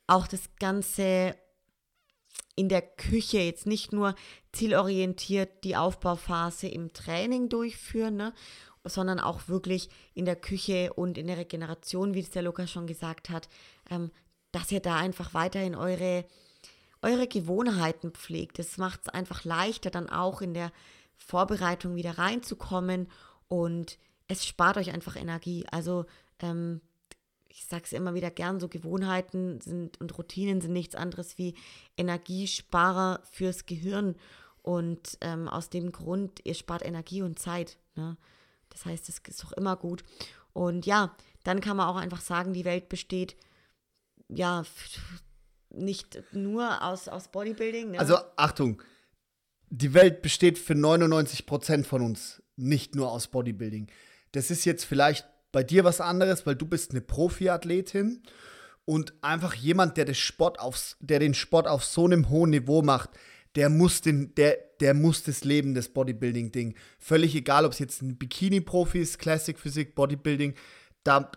auch das ganze in der Küche jetzt nicht nur zielorientiert die Aufbauphase im Training durchführen, ne, sondern auch wirklich in der Küche und in der Regeneration, wie es der Lukas schon gesagt hat, ähm, dass ihr da einfach weiterhin eure, eure Gewohnheiten pflegt. Das macht es einfach leichter, dann auch in der Vorbereitung wieder reinzukommen und es spart euch einfach Energie. Also ähm, ich sage es immer wieder gern, so Gewohnheiten sind und Routinen sind nichts anderes wie Energiesparer fürs Gehirn. Und ähm, aus dem Grund, ihr spart Energie und Zeit. Ne? Das heißt, das ist doch immer gut. Und ja, dann kann man auch einfach sagen, die Welt besteht ja nicht nur aus, aus Bodybuilding. Ne? Also Achtung, die Welt besteht für 99 Prozent von uns nicht nur aus Bodybuilding. Das ist jetzt vielleicht bei dir was anderes, weil du bist eine Profiathletin und einfach jemand, der, das Sport aufs, der den Sport auf so einem hohen Niveau macht, der muss, den, der, der muss das Leben des Bodybuilding-Ding. Völlig egal, ob es jetzt ein Bikini-Profi ist, Classic Physik, Bodybuilding, da,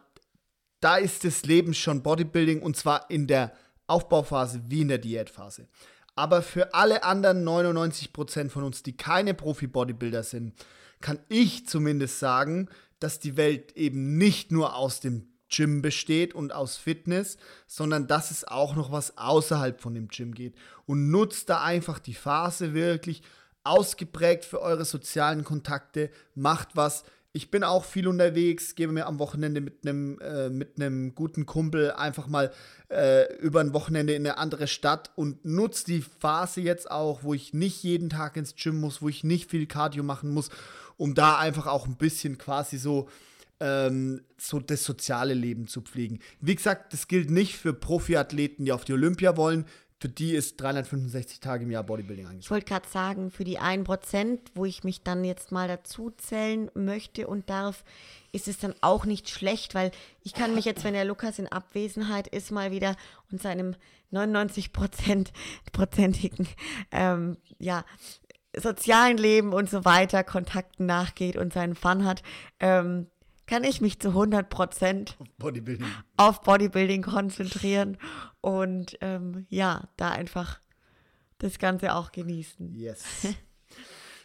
da ist das Leben schon Bodybuilding und zwar in der Aufbauphase wie in der Diätphase. Aber für alle anderen 99% von uns, die keine Profi-Bodybuilder sind, kann ich zumindest sagen, dass die Welt eben nicht nur aus dem Gym besteht und aus Fitness, sondern dass es auch noch was außerhalb von dem Gym geht. Und nutzt da einfach die Phase wirklich ausgeprägt für eure sozialen Kontakte, macht was ich bin auch viel unterwegs, gehe mir am Wochenende mit einem äh, mit einem guten Kumpel einfach mal äh, über ein Wochenende in eine andere Stadt und nutze die Phase jetzt auch, wo ich nicht jeden Tag ins Gym muss, wo ich nicht viel Cardio machen muss, um da einfach auch ein bisschen quasi so ähm, so das soziale Leben zu pflegen. Wie gesagt, das gilt nicht für Profiathleten, die auf die Olympia wollen für die ist 365 Tage im Jahr Bodybuilding angesagt. Ich wollte gerade sagen, für die 1%, wo ich mich dann jetzt mal dazu zählen möchte und darf, ist es dann auch nicht schlecht, weil ich kann mich jetzt, wenn der Lukas in Abwesenheit ist, mal wieder und seinem 99-prozentigen <laughs> ähm, ja, sozialen Leben und so weiter, Kontakten nachgeht und seinen Fun hat, ähm, kann ich mich zu 100 Prozent auf Bodybuilding. auf Bodybuilding konzentrieren und ähm, ja, da einfach das Ganze auch genießen. Yes.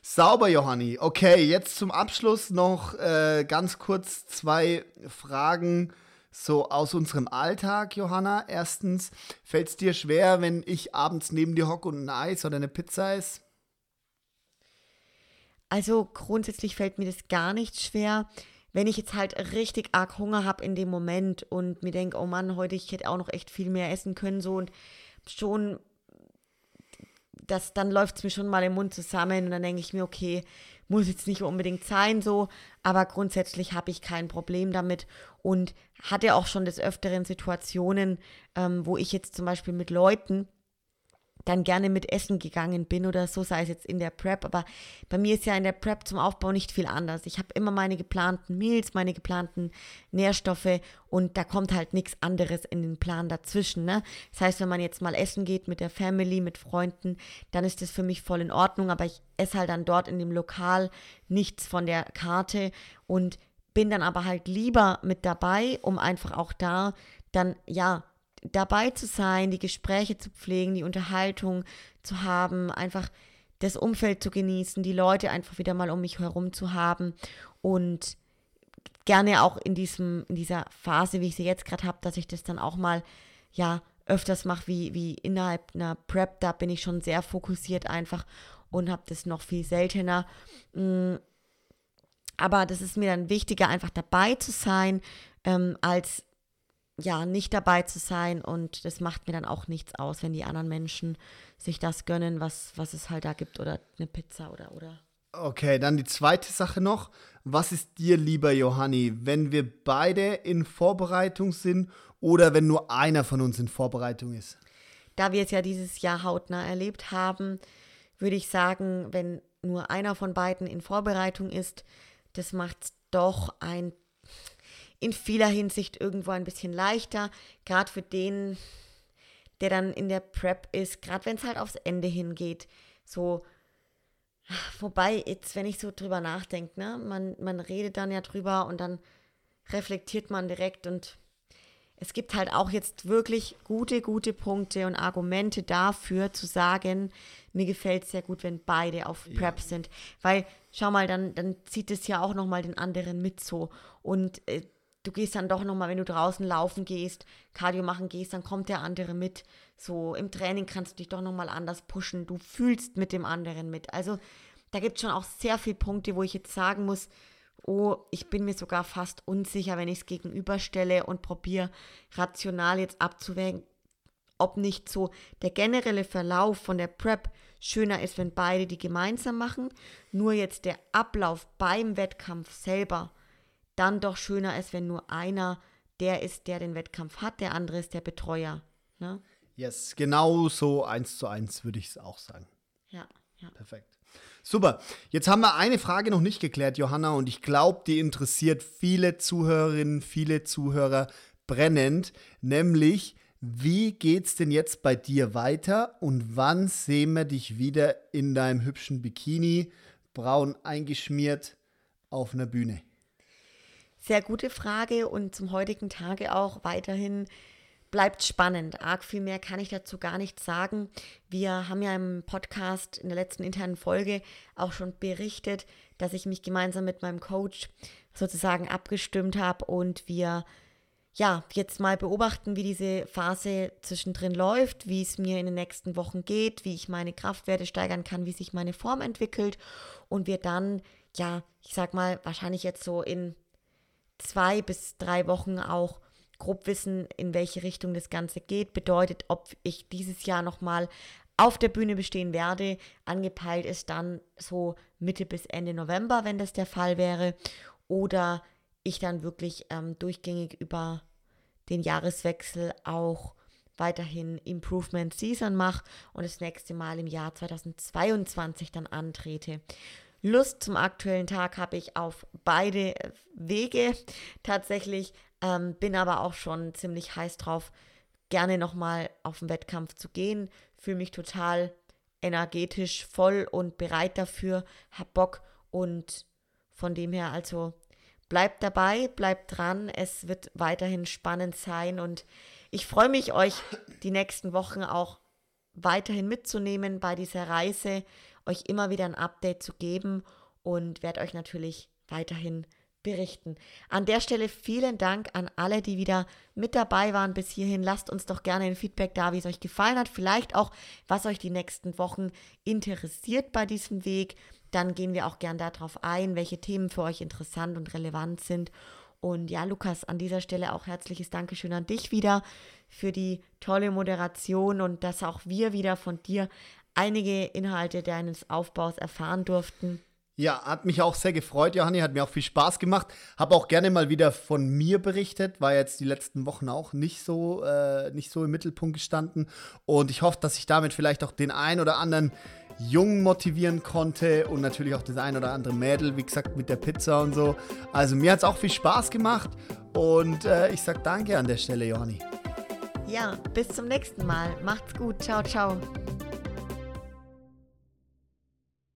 Sauber, Johanni. Okay, jetzt zum Abschluss noch äh, ganz kurz zwei Fragen so aus unserem Alltag, Johanna. Erstens, fällt es dir schwer, wenn ich abends neben dir hocke und ein Eis oder eine Pizza esse? Also grundsätzlich fällt mir das gar nicht schwer. Wenn ich jetzt halt richtig arg Hunger habe in dem Moment und mir denke, oh Mann, heute ich hätte auch noch echt viel mehr essen können, so und schon, das, dann läuft es mir schon mal im Mund zusammen und dann denke ich mir, okay, muss jetzt nicht unbedingt sein so, aber grundsätzlich habe ich kein Problem damit und hatte auch schon des Öfteren Situationen, ähm, wo ich jetzt zum Beispiel mit Leuten dann gerne mit Essen gegangen bin oder so, sei es jetzt in der Prep. Aber bei mir ist ja in der Prep zum Aufbau nicht viel anders. Ich habe immer meine geplanten Meals, meine geplanten Nährstoffe und da kommt halt nichts anderes in den Plan dazwischen. Ne? Das heißt, wenn man jetzt mal essen geht mit der Family, mit Freunden, dann ist das für mich voll in Ordnung. Aber ich esse halt dann dort in dem Lokal nichts von der Karte und bin dann aber halt lieber mit dabei, um einfach auch da dann, ja, dabei zu sein, die Gespräche zu pflegen, die Unterhaltung zu haben, einfach das Umfeld zu genießen, die Leute einfach wieder mal um mich herum zu haben und gerne auch in diesem in dieser Phase, wie ich sie jetzt gerade habe, dass ich das dann auch mal ja öfters mache wie wie innerhalb einer Prep, da bin ich schon sehr fokussiert einfach und habe das noch viel seltener. Mm, aber das ist mir dann wichtiger, einfach dabei zu sein, ähm, als ja, nicht dabei zu sein und das macht mir dann auch nichts aus, wenn die anderen Menschen sich das gönnen, was, was es halt da gibt oder eine Pizza oder, oder. Okay, dann die zweite Sache noch. Was ist dir lieber, Johanni, wenn wir beide in Vorbereitung sind oder wenn nur einer von uns in Vorbereitung ist? Da wir es ja dieses Jahr hautnah erlebt haben, würde ich sagen, wenn nur einer von beiden in Vorbereitung ist, das macht doch ein in vieler Hinsicht irgendwo ein bisschen leichter, gerade für den, der dann in der Prep ist, gerade wenn es halt aufs Ende hingeht. So, wobei jetzt, wenn ich so drüber nachdenke, ne, man, man redet dann ja drüber und dann reflektiert man direkt und es gibt halt auch jetzt wirklich gute, gute Punkte und Argumente dafür zu sagen, mir gefällt es sehr gut, wenn beide auf Prep ja. sind. Weil, schau mal, dann, dann zieht es ja auch nochmal den anderen mit so. Und äh, du gehst dann doch nochmal, wenn du draußen laufen gehst, Cardio machen gehst, dann kommt der andere mit. So im Training kannst du dich doch nochmal anders pushen. Du fühlst mit dem anderen mit. Also da gibt es schon auch sehr viele Punkte, wo ich jetzt sagen muss, oh, ich bin mir sogar fast unsicher, wenn ich es gegenüberstelle und probiere rational jetzt abzuwägen, ob nicht so der generelle Verlauf von der Prep schöner ist, wenn beide die gemeinsam machen. Nur jetzt der Ablauf beim Wettkampf selber dann doch schöner ist, wenn nur einer der ist, der den Wettkampf hat, der andere ist der Betreuer. Ne? Yes, genau so eins zu eins würde ich es auch sagen. Ja, ja. Perfekt. Super. Jetzt haben wir eine Frage noch nicht geklärt, Johanna, und ich glaube, die interessiert viele Zuhörerinnen, viele Zuhörer brennend, nämlich wie geht's denn jetzt bei dir weiter und wann sehen wir dich wieder in deinem hübschen Bikini, braun eingeschmiert auf einer Bühne? Sehr gute Frage und zum heutigen Tage auch weiterhin bleibt spannend. Arg viel mehr kann ich dazu gar nicht sagen. Wir haben ja im Podcast in der letzten internen Folge auch schon berichtet, dass ich mich gemeinsam mit meinem Coach sozusagen abgestimmt habe und wir ja, jetzt mal beobachten, wie diese Phase zwischendrin läuft, wie es mir in den nächsten Wochen geht, wie ich meine Kraftwerte steigern kann, wie sich meine Form entwickelt und wir dann ja, ich sag mal, wahrscheinlich jetzt so in zwei bis drei Wochen auch grob wissen, in welche Richtung das Ganze geht. Bedeutet, ob ich dieses Jahr nochmal auf der Bühne bestehen werde. Angepeilt ist dann so Mitte bis Ende November, wenn das der Fall wäre. Oder ich dann wirklich ähm, durchgängig über den Jahreswechsel auch weiterhin Improvement Season mache und das nächste Mal im Jahr 2022 dann antrete. Lust zum aktuellen Tag habe ich auf beide Wege tatsächlich, ähm, bin aber auch schon ziemlich heiß drauf, gerne nochmal auf den Wettkampf zu gehen. Fühle mich total energetisch voll und bereit dafür, hab Bock und von dem her also bleibt dabei, bleibt dran, es wird weiterhin spannend sein und ich freue mich, euch die nächsten Wochen auch weiterhin mitzunehmen bei dieser Reise, euch immer wieder ein Update zu geben und werde euch natürlich weiterhin berichten. An der Stelle vielen Dank an alle, die wieder mit dabei waren bis hierhin. Lasst uns doch gerne ein Feedback da, wie es euch gefallen hat. Vielleicht auch, was euch die nächsten Wochen interessiert bei diesem Weg. Dann gehen wir auch gern darauf ein, welche Themen für euch interessant und relevant sind. Und ja, Lukas, an dieser Stelle auch herzliches Dankeschön an dich wieder für die tolle Moderation und dass auch wir wieder von dir einige Inhalte deines Aufbaus erfahren durften. Ja, hat mich auch sehr gefreut, Johanni, hat mir auch viel Spaß gemacht. Habe auch gerne mal wieder von mir berichtet, war jetzt die letzten Wochen auch nicht so, äh, nicht so im Mittelpunkt gestanden. Und ich hoffe, dass ich damit vielleicht auch den ein oder anderen Jungen motivieren konnte und natürlich auch das ein oder andere Mädel, wie gesagt, mit der Pizza und so. Also mir hat es auch viel Spaß gemacht und äh, ich sage danke an der Stelle, Johanni. Ja, bis zum nächsten Mal. Macht's gut. Ciao, ciao.